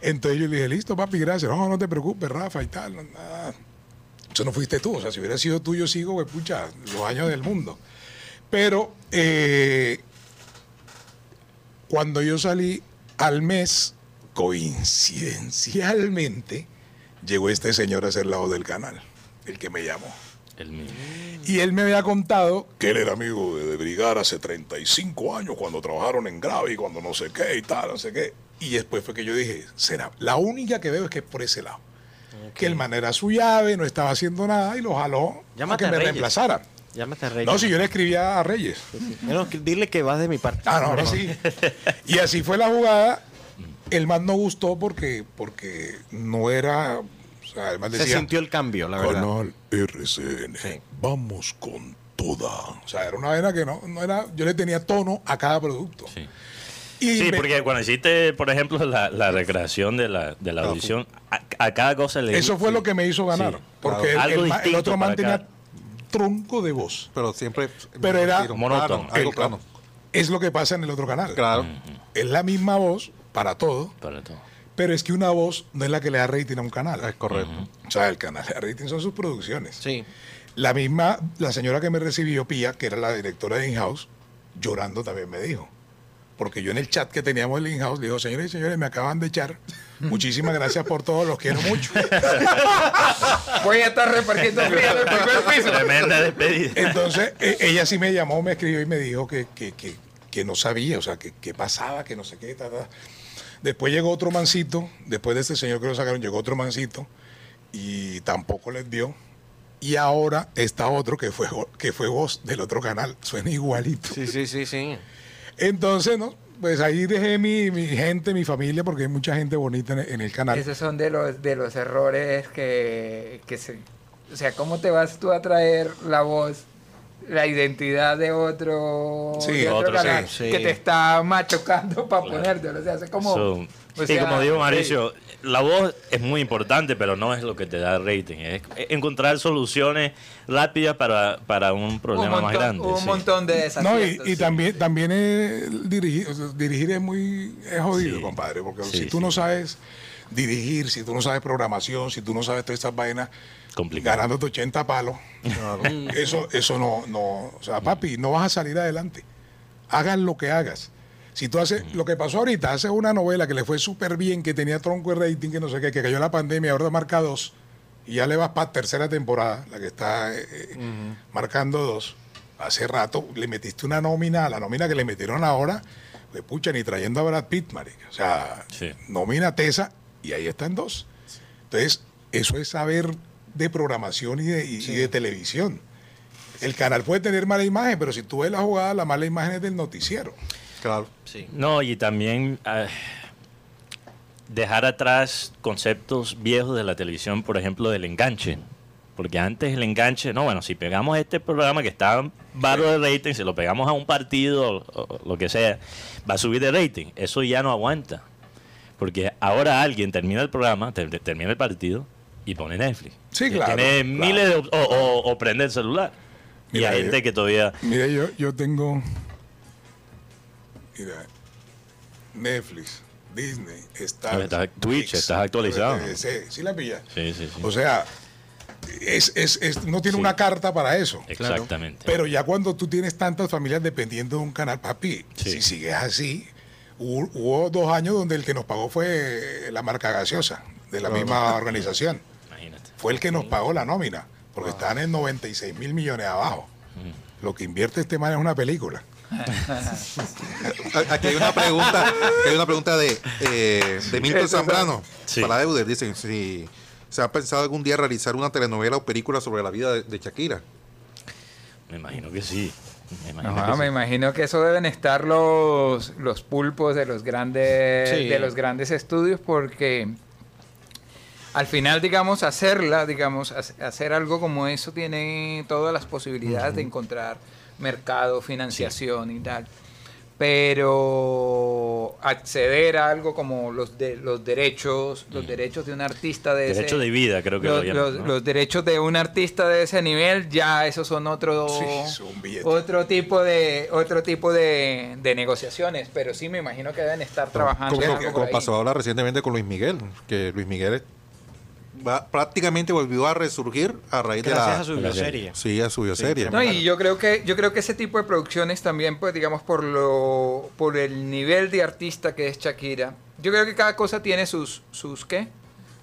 Entonces yo le dije, listo, papi, gracias. No, no te preocupes, Rafa y tal. nada. Eso no fuiste tú. O sea, si hubiera sido tú, yo sigo, pues, pucha, los años del mundo. Pero eh, cuando yo salí al mes, coincidencialmente, llegó este señor a ser la voz del canal, el que me llamó. El mismo. Y él me había contado que él era amigo de, de Brigar hace 35 años, cuando trabajaron en Gravi, cuando no sé qué y tal, no sé qué. Y después fue que yo dije, será. La única que veo es que es por ese lado. Que el man era su llave, no estaba haciendo nada y lo jaló Llámate a que me Reyes. reemplazara. Llámate a Reyes. No, si yo le escribía a Reyes. Bueno, dile que vas de mi parte. Ah, no, ahora sí. Y así fue la jugada. El man no gustó porque, porque no era. Se sintió el cambio, la verdad. Canal RCN. Sí. Vamos con toda. O sea, era una vaina que no, no era. Yo le tenía tono a cada producto. Sí. Y Sí, me- porque cuando hiciste, por ejemplo, la, la recreación de la, de la audición, a, a cada cosa le eso fue lo que me hizo ganar. Sí. Porque Claro. el, Algo el ma- el distinto otro man tenía cada- tronco de voz. Pero siempre. Pero era monótono. algo El- plano. Es lo que pasa en el otro canal. Claro. Es la misma voz para todo, Para todo. Pero es que una voz no es la que le da rating a un canal. Es correcto. O sea, el canal de rating son sus producciones. Sí. La misma, la señora que me recibió, Pía, que era la directora de In-House, llorando también me dijo. Porque yo en el chat que teníamos el In-House le digo, señores y señores, me acaban de echar. Muchísimas gracias por todo, los quiero mucho. Voy a estar repartiendo frío en el primer piso. Tremenda despedida. Entonces, e- ella sí me llamó, me escribió y me dijo que, que, que, que no sabía, o sea, que, que pasaba, que no sé qué, ta, ta. Después llegó otro mancito, después de este señor que lo sacaron, llegó otro mancito y tampoco les dio. Y ahora está otro que fue, que fue voz del otro canal, suena igualito. Sí, sí, sí, sí. Entonces, ¿no? Pues ahí dejé mi, mi gente, mi familia, porque hay mucha gente bonita en, en el canal. Esos son de los, de los errores que, que se... O sea, ¿cómo te vas tú a traer la voz, la identidad de otro, Sí, de otro otro, canal sí, sí. que te está machocando para ponértelo? O sea, es como... So, o sí, sea, como dijo Mauricio, la voz es muy importante, pero no es lo que te da rating. Es encontrar soluciones rápidas para, para un un problema montón, más grande. Un sí. montón de No, y, y también, también es dirigir, o sea, dirigir es muy es jodido, Sí. compadre, porque Sí, si tú sí. no sabes dirigir, si tú no sabes programación, si tú no sabes todas estas vainas, Complicado. ganándote 80 palos, eso, eso no, no, o sea, papi, no vas a salir adelante. Hagas lo que hagas. Si tú haces, lo que pasó ahorita, haces una novela que le fue súper bien, que tenía tronco de rating, que no sé qué, que cayó la pandemia, ahora marca dos, y ya le vas para tercera temporada, la que está eh, eh, marcando dos. Hace rato le metiste una nómina, a la nómina que le metieron ahora, pues pucha, ni trayendo a Brad Pitt, marica. O sea, Sí. nómina tesa, y ahí están dos. Entonces, eso es saber de programación y de, y- y de televisión. El canal puede tener mala imagen, pero si tú ves la jugada, la mala imagen es del noticiero. Claro. Sí. No, y también ah, dejar atrás conceptos viejos de la televisión, por ejemplo, del enganche. Porque antes el enganche, no, bueno, si pegamos este programa que está baro de rating, si lo pegamos a un partido o, o lo que sea, va a subir de rating. Eso ya no aguanta. Porque ahora alguien termina el programa, ter- termina el partido y pone Netflix. Sí, Y claro, Tiene claro. miles de o, o- o prende el celular. y hay yo- gente que todavía... Mira, yo, yo tengo. Mira, Netflix, Disney, Star. Estás- Twitch, estás actualizado. Sí, sí la pilla. Sí, sí, sí. O sea, es, es, es- no tiene Sí. una carta para eso. Exactamente. Pero ya cuando tú tienes tantas familias dependiendo de un canal, papi, Sí. si sigues así, hubo, hubo dos años donde el que nos pagó fue la marca gaseosa de la misma organización. Fue el que nos pagó la nómina, porque están en 96 mil millones abajo. Lo que invierte este man es una película. A- Aquí hay una pregunta, hay una pregunta de, eh, de Milton Zambrano Sí. para Euder. Dicen si se ha pensado algún día realizar una telenovela o película sobre la vida de, de Shakira. Me imagino que sí. Me imagino Ajá, que me sí. imagino que eso deben estar los, los pulpos de los grandes Sí. de los grandes estudios porque al final digamos hacerla digamos hac- hacer algo como eso tiene todas las posibilidades de encontrar mercado financiación y tal. Pero acceder a algo como los de los derechos, los derechos de un artista de Derecho ese, de vida, creo que los, lo llaman, los- ¿no? los derechos de un artista de ese nivel, ya esos son otro Sí, otro tipo de otro tipo de, de negociaciones, pero sí me imagino que deben estar trabajando Como, como- como pasó ahora recientemente con Luis Miguel, que Luis Miguel va- prácticamente volvió a resurgir a raíz Gracias de la... a su bioserie. Sí, a su bioserie. No, y yo creo que yo creo que ese tipo de producciones también, pues digamos por lo por el nivel de artista que es Shakira, yo creo que cada cosa tiene sus sus qué,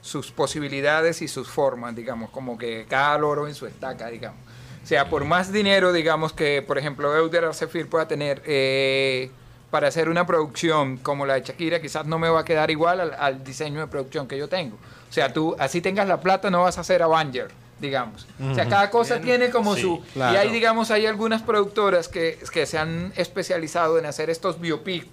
sus posibilidades y sus formas, digamos, como que cada loro en su estaca, digamos. O sea, por más dinero, digamos que, por ejemplo, Euder Arcefir pueda tener eh, para hacer una producción como la de Shakira, quizás no me va a quedar igual al, al diseño de producción que yo tengo. O sea, tú así tengas la plata, no vas a hacer Avenger, digamos. O sea, cada cosa tiene como Sí, su... claro. Y hay, digamos, hay algunas productoras que, que se han especializado en hacer estos biopic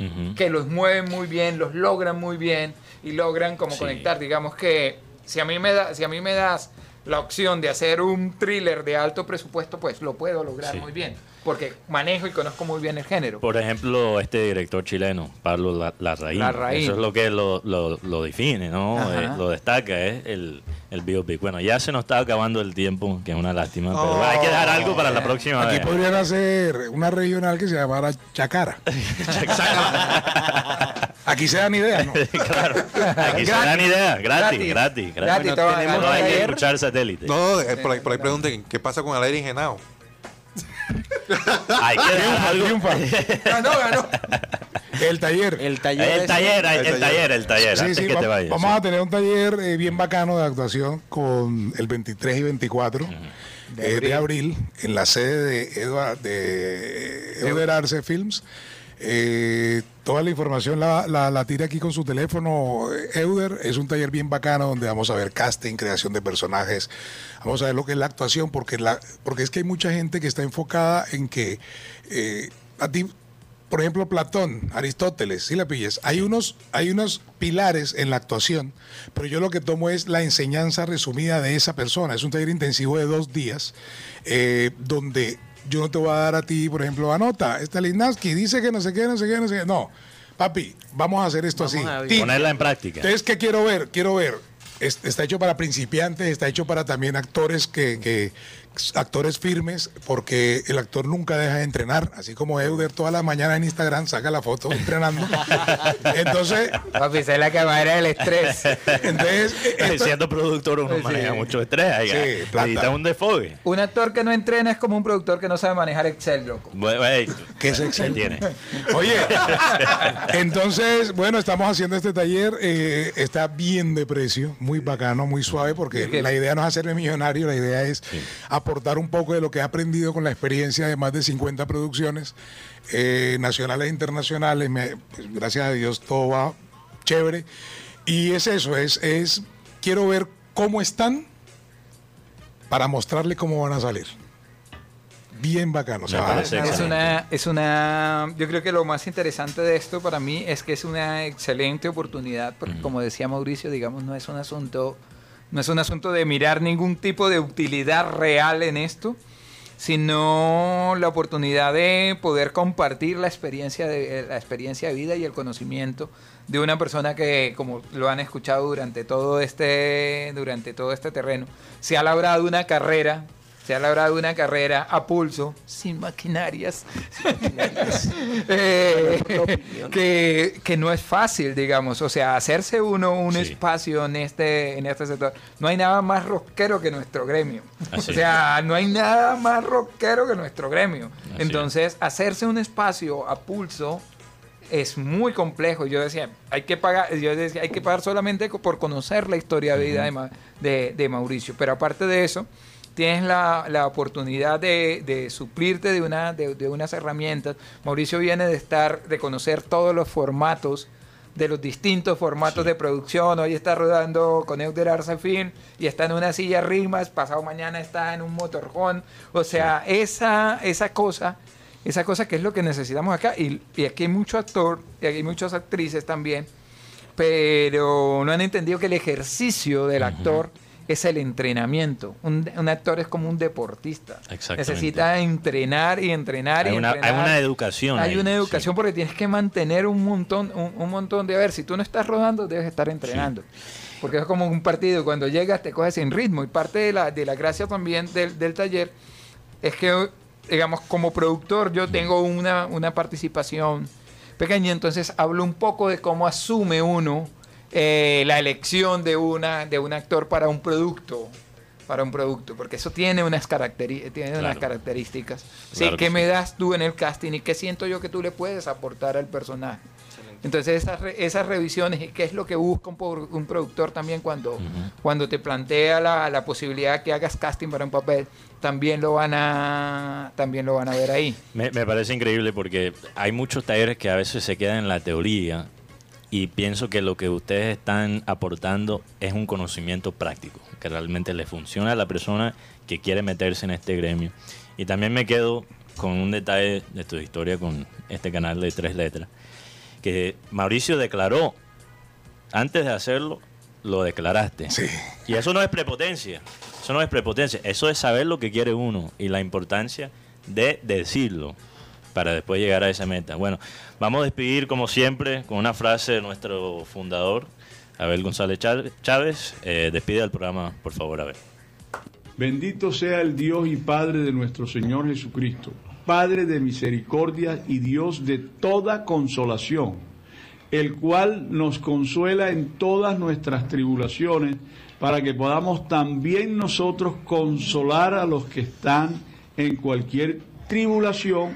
Ujú. que los mueven muy bien, los logran muy bien y logran como Sí. conectar. Digamos que si a mí me da, si a mí me das la opción de hacer un thriller de alto presupuesto, pues lo puedo lograr Sí. muy bien, porque manejo y conozco muy bien el género. Por ejemplo, este director chileno, Pablo La- Larraín. Larraín. Eso es lo que lo, lo- lo define, ¿no? Eh, lo destaca, es el, el biopic. Bueno, ya se nos está acabando el tiempo, que es una lástima, pero Oh. hay que dejar algo para la próxima Aquí vez. podrían hacer una regional que se llamara Chacara. Aquí se dan ideas, ¿no? claro. Aquí se Gratis. dan ideas, gratis, Gratis. gratis, gratis. Gratis, No hay que ayer. escuchar satélite. No, eh, por ahí, por ahí pregunten, ¿qué pasa con el aire ingenado? Hay que dejar algo. Triunfa. Ganó, ganó. El taller. El taller. El taller, el, El taller, el taller, Sí, sí, que va- te vayas. vamos sí. a tener un taller eh, bien bacano de actuación con el 23 y 24 eh, de, abril. en la sede de, Edward, de Euder Arce Films. Eh, toda la información la, la, la tira aquí con su teléfono. eh, Euder es un taller bien bacano donde vamos a ver casting, creación de personajes, vamos a ver lo que es la actuación, porque, la, porque es que hay mucha gente que está enfocada en que eh, a ti por ejemplo, Platón, Aristóteles, si la pilles, hay unos, hay unos pilares en la actuación, pero yo lo que tomo es la enseñanza resumida de esa persona. Es un taller intensivo de dos días, eh, donde yo no te voy a dar a ti, por ejemplo, anota, Stalinowski dice que no sé qué, no sé qué, no sé qué. No, papi, vamos a hacer esto Vamos así. Ponerla en práctica. Entonces, ¿qué quiero ver? Quiero ver. es- está hecho para principiantes, está hecho para también actores que, que- actores firmes, porque el actor nunca deja de entrenar, así como Euder toda la mañana en Instagram saca la foto entrenando. Entonces, Papi, es la camarera del estrés. entonces esto- Siendo productor uno Sí. maneja mucho estrés. que- Sí, plata. necesita un desfogue. Un actor que no entrena es como un productor que no sabe manejar Excel, loco. Bueno, güey, ¿Qué es Excel? tiene? Oye, entonces, bueno, estamos haciendo este taller, eh, está bien de precio, muy bacano, muy suave, porque ¿Qué? la idea no es hacerme millonario, la idea es aportar un poco de lo que he aprendido con la experiencia de más de 50 producciones eh, nacionales e internacionales. Me- pues, gracias a Dios todo va chévere. Y es eso, es, es quiero ver cómo están para mostrarle cómo van a salir. Bien bacano. o sea, Es una, es una, yo creo que lo más interesante de esto para mí es que es una excelente oportunidad, porque como decía Mauricio, digamos, no es un asunto, no es un asunto de mirar ningún tipo de utilidad real en esto, sino la oportunidad de poder compartir la experiencia de la experiencia de vida y el conocimiento de una persona que, como lo han escuchado durante todo este, durante todo este terreno, se ha labrado una carrera se ha labrado una carrera a pulso, sin maquinarias, Eh, que, que no es fácil, digamos. O sea, hacerse uno un Sí. espacio en este, en este sector. No hay nada más rockero que nuestro gremio. Así O sea, no hay nada más rockero que nuestro gremio. Así Entonces, hacerse un espacio a pulso es muy complejo. Yo decía, hay que pagar, yo decía, hay que pagar solamente por conocer la historia de vida de, Ma- de- de Mauricio. Pero aparte de eso, tienes la, la oportunidad de, de suplirte de, una, de, de unas herramientas. Mauricio viene de estar, de conocer todos los formatos de los distintos formatos de producción. Hoy está rodando con Euder Film y está en una silla rimas, pasado mañana está en un motorhome. O sea, esa, esa cosa, esa cosa que es lo que necesitamos acá. Y, y aquí hay mucho actor, y aquí hay muchas actrices también, pero no han entendido que el ejercicio del actor es el entrenamiento. Un, un actor es como un deportista. Necesita entrenar y entrenar Hay y una, hay una educación. Hay ahí, una sí. educación porque tienes que mantener un montón, un, un montón de... A ver, si tú no estás rodando, debes estar entrenando. Porque es como un partido, cuando llegas te coges sin ritmo. Y parte de la, de la gracia también del, del taller es que, digamos, como productor yo tengo una, una participación pequeña, entonces hablo un poco de cómo asume uno eh, la elección de, una, de un actor para un producto. Para un producto, porque eso tiene unas, caracteri- tiene unas Claro. características. Sí, Claro que ¿Qué sí. me das tú en el casting y qué siento yo que tú le puedes aportar al personaje? Entonces esas, re- esas revisiones, y qué es lo que busca un, un productor también cuando, cuando te plantea la, la posibilidad que hagas casting para un papel, también lo van a, también lo van a ver ahí. Me, me parece increíble porque hay muchos talleres que a veces se quedan en la teoría y pienso que lo que ustedes están aportando es un conocimiento práctico, que realmente le funciona a la persona que quiere meterse en este gremio. Y también me quedo con un detalle de tu historia con este canal de tres letras, que Mauricio declaró, antes de hacerlo, lo declaraste. Sí. Y eso no es prepotencia, eso no es prepotencia, eso es saber lo que quiere uno y la importancia de decirlo para después llegar a esa meta. Bueno, vamos a despedir como siempre con una frase de nuestro fundador, Abel González Chávez. Eh, despide el programa, por favor, Abel. Bendito sea el Dios y Padre de nuestro Señor Jesucristo, Padre de misericordia y Dios de toda consolación, el cual nos consuela en todas nuestras tribulaciones, para que podamos también nosotros consolar a los que están en cualquier tribulación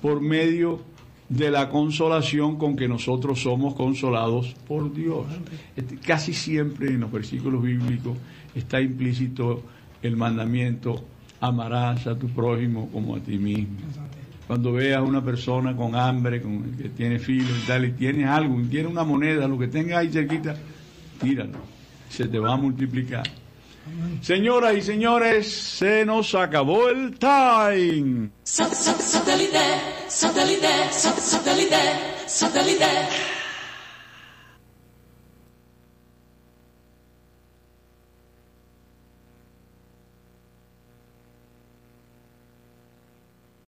por medio de la consolación con que nosotros somos consolados por Dios. Este, Casi siempre en los versículos bíblicos está implícito el mandamiento, amarás a tu prójimo como a ti mismo. Cuando veas a una persona con hambre, con que tiene filo y tal, y tienes algo, y tiene una moneda, lo que tengas ahí cerquita, tíralo, se te va a multiplicar. Señoras y señores, se nos acabó el time. Satellite, satellite, satellite, satellite.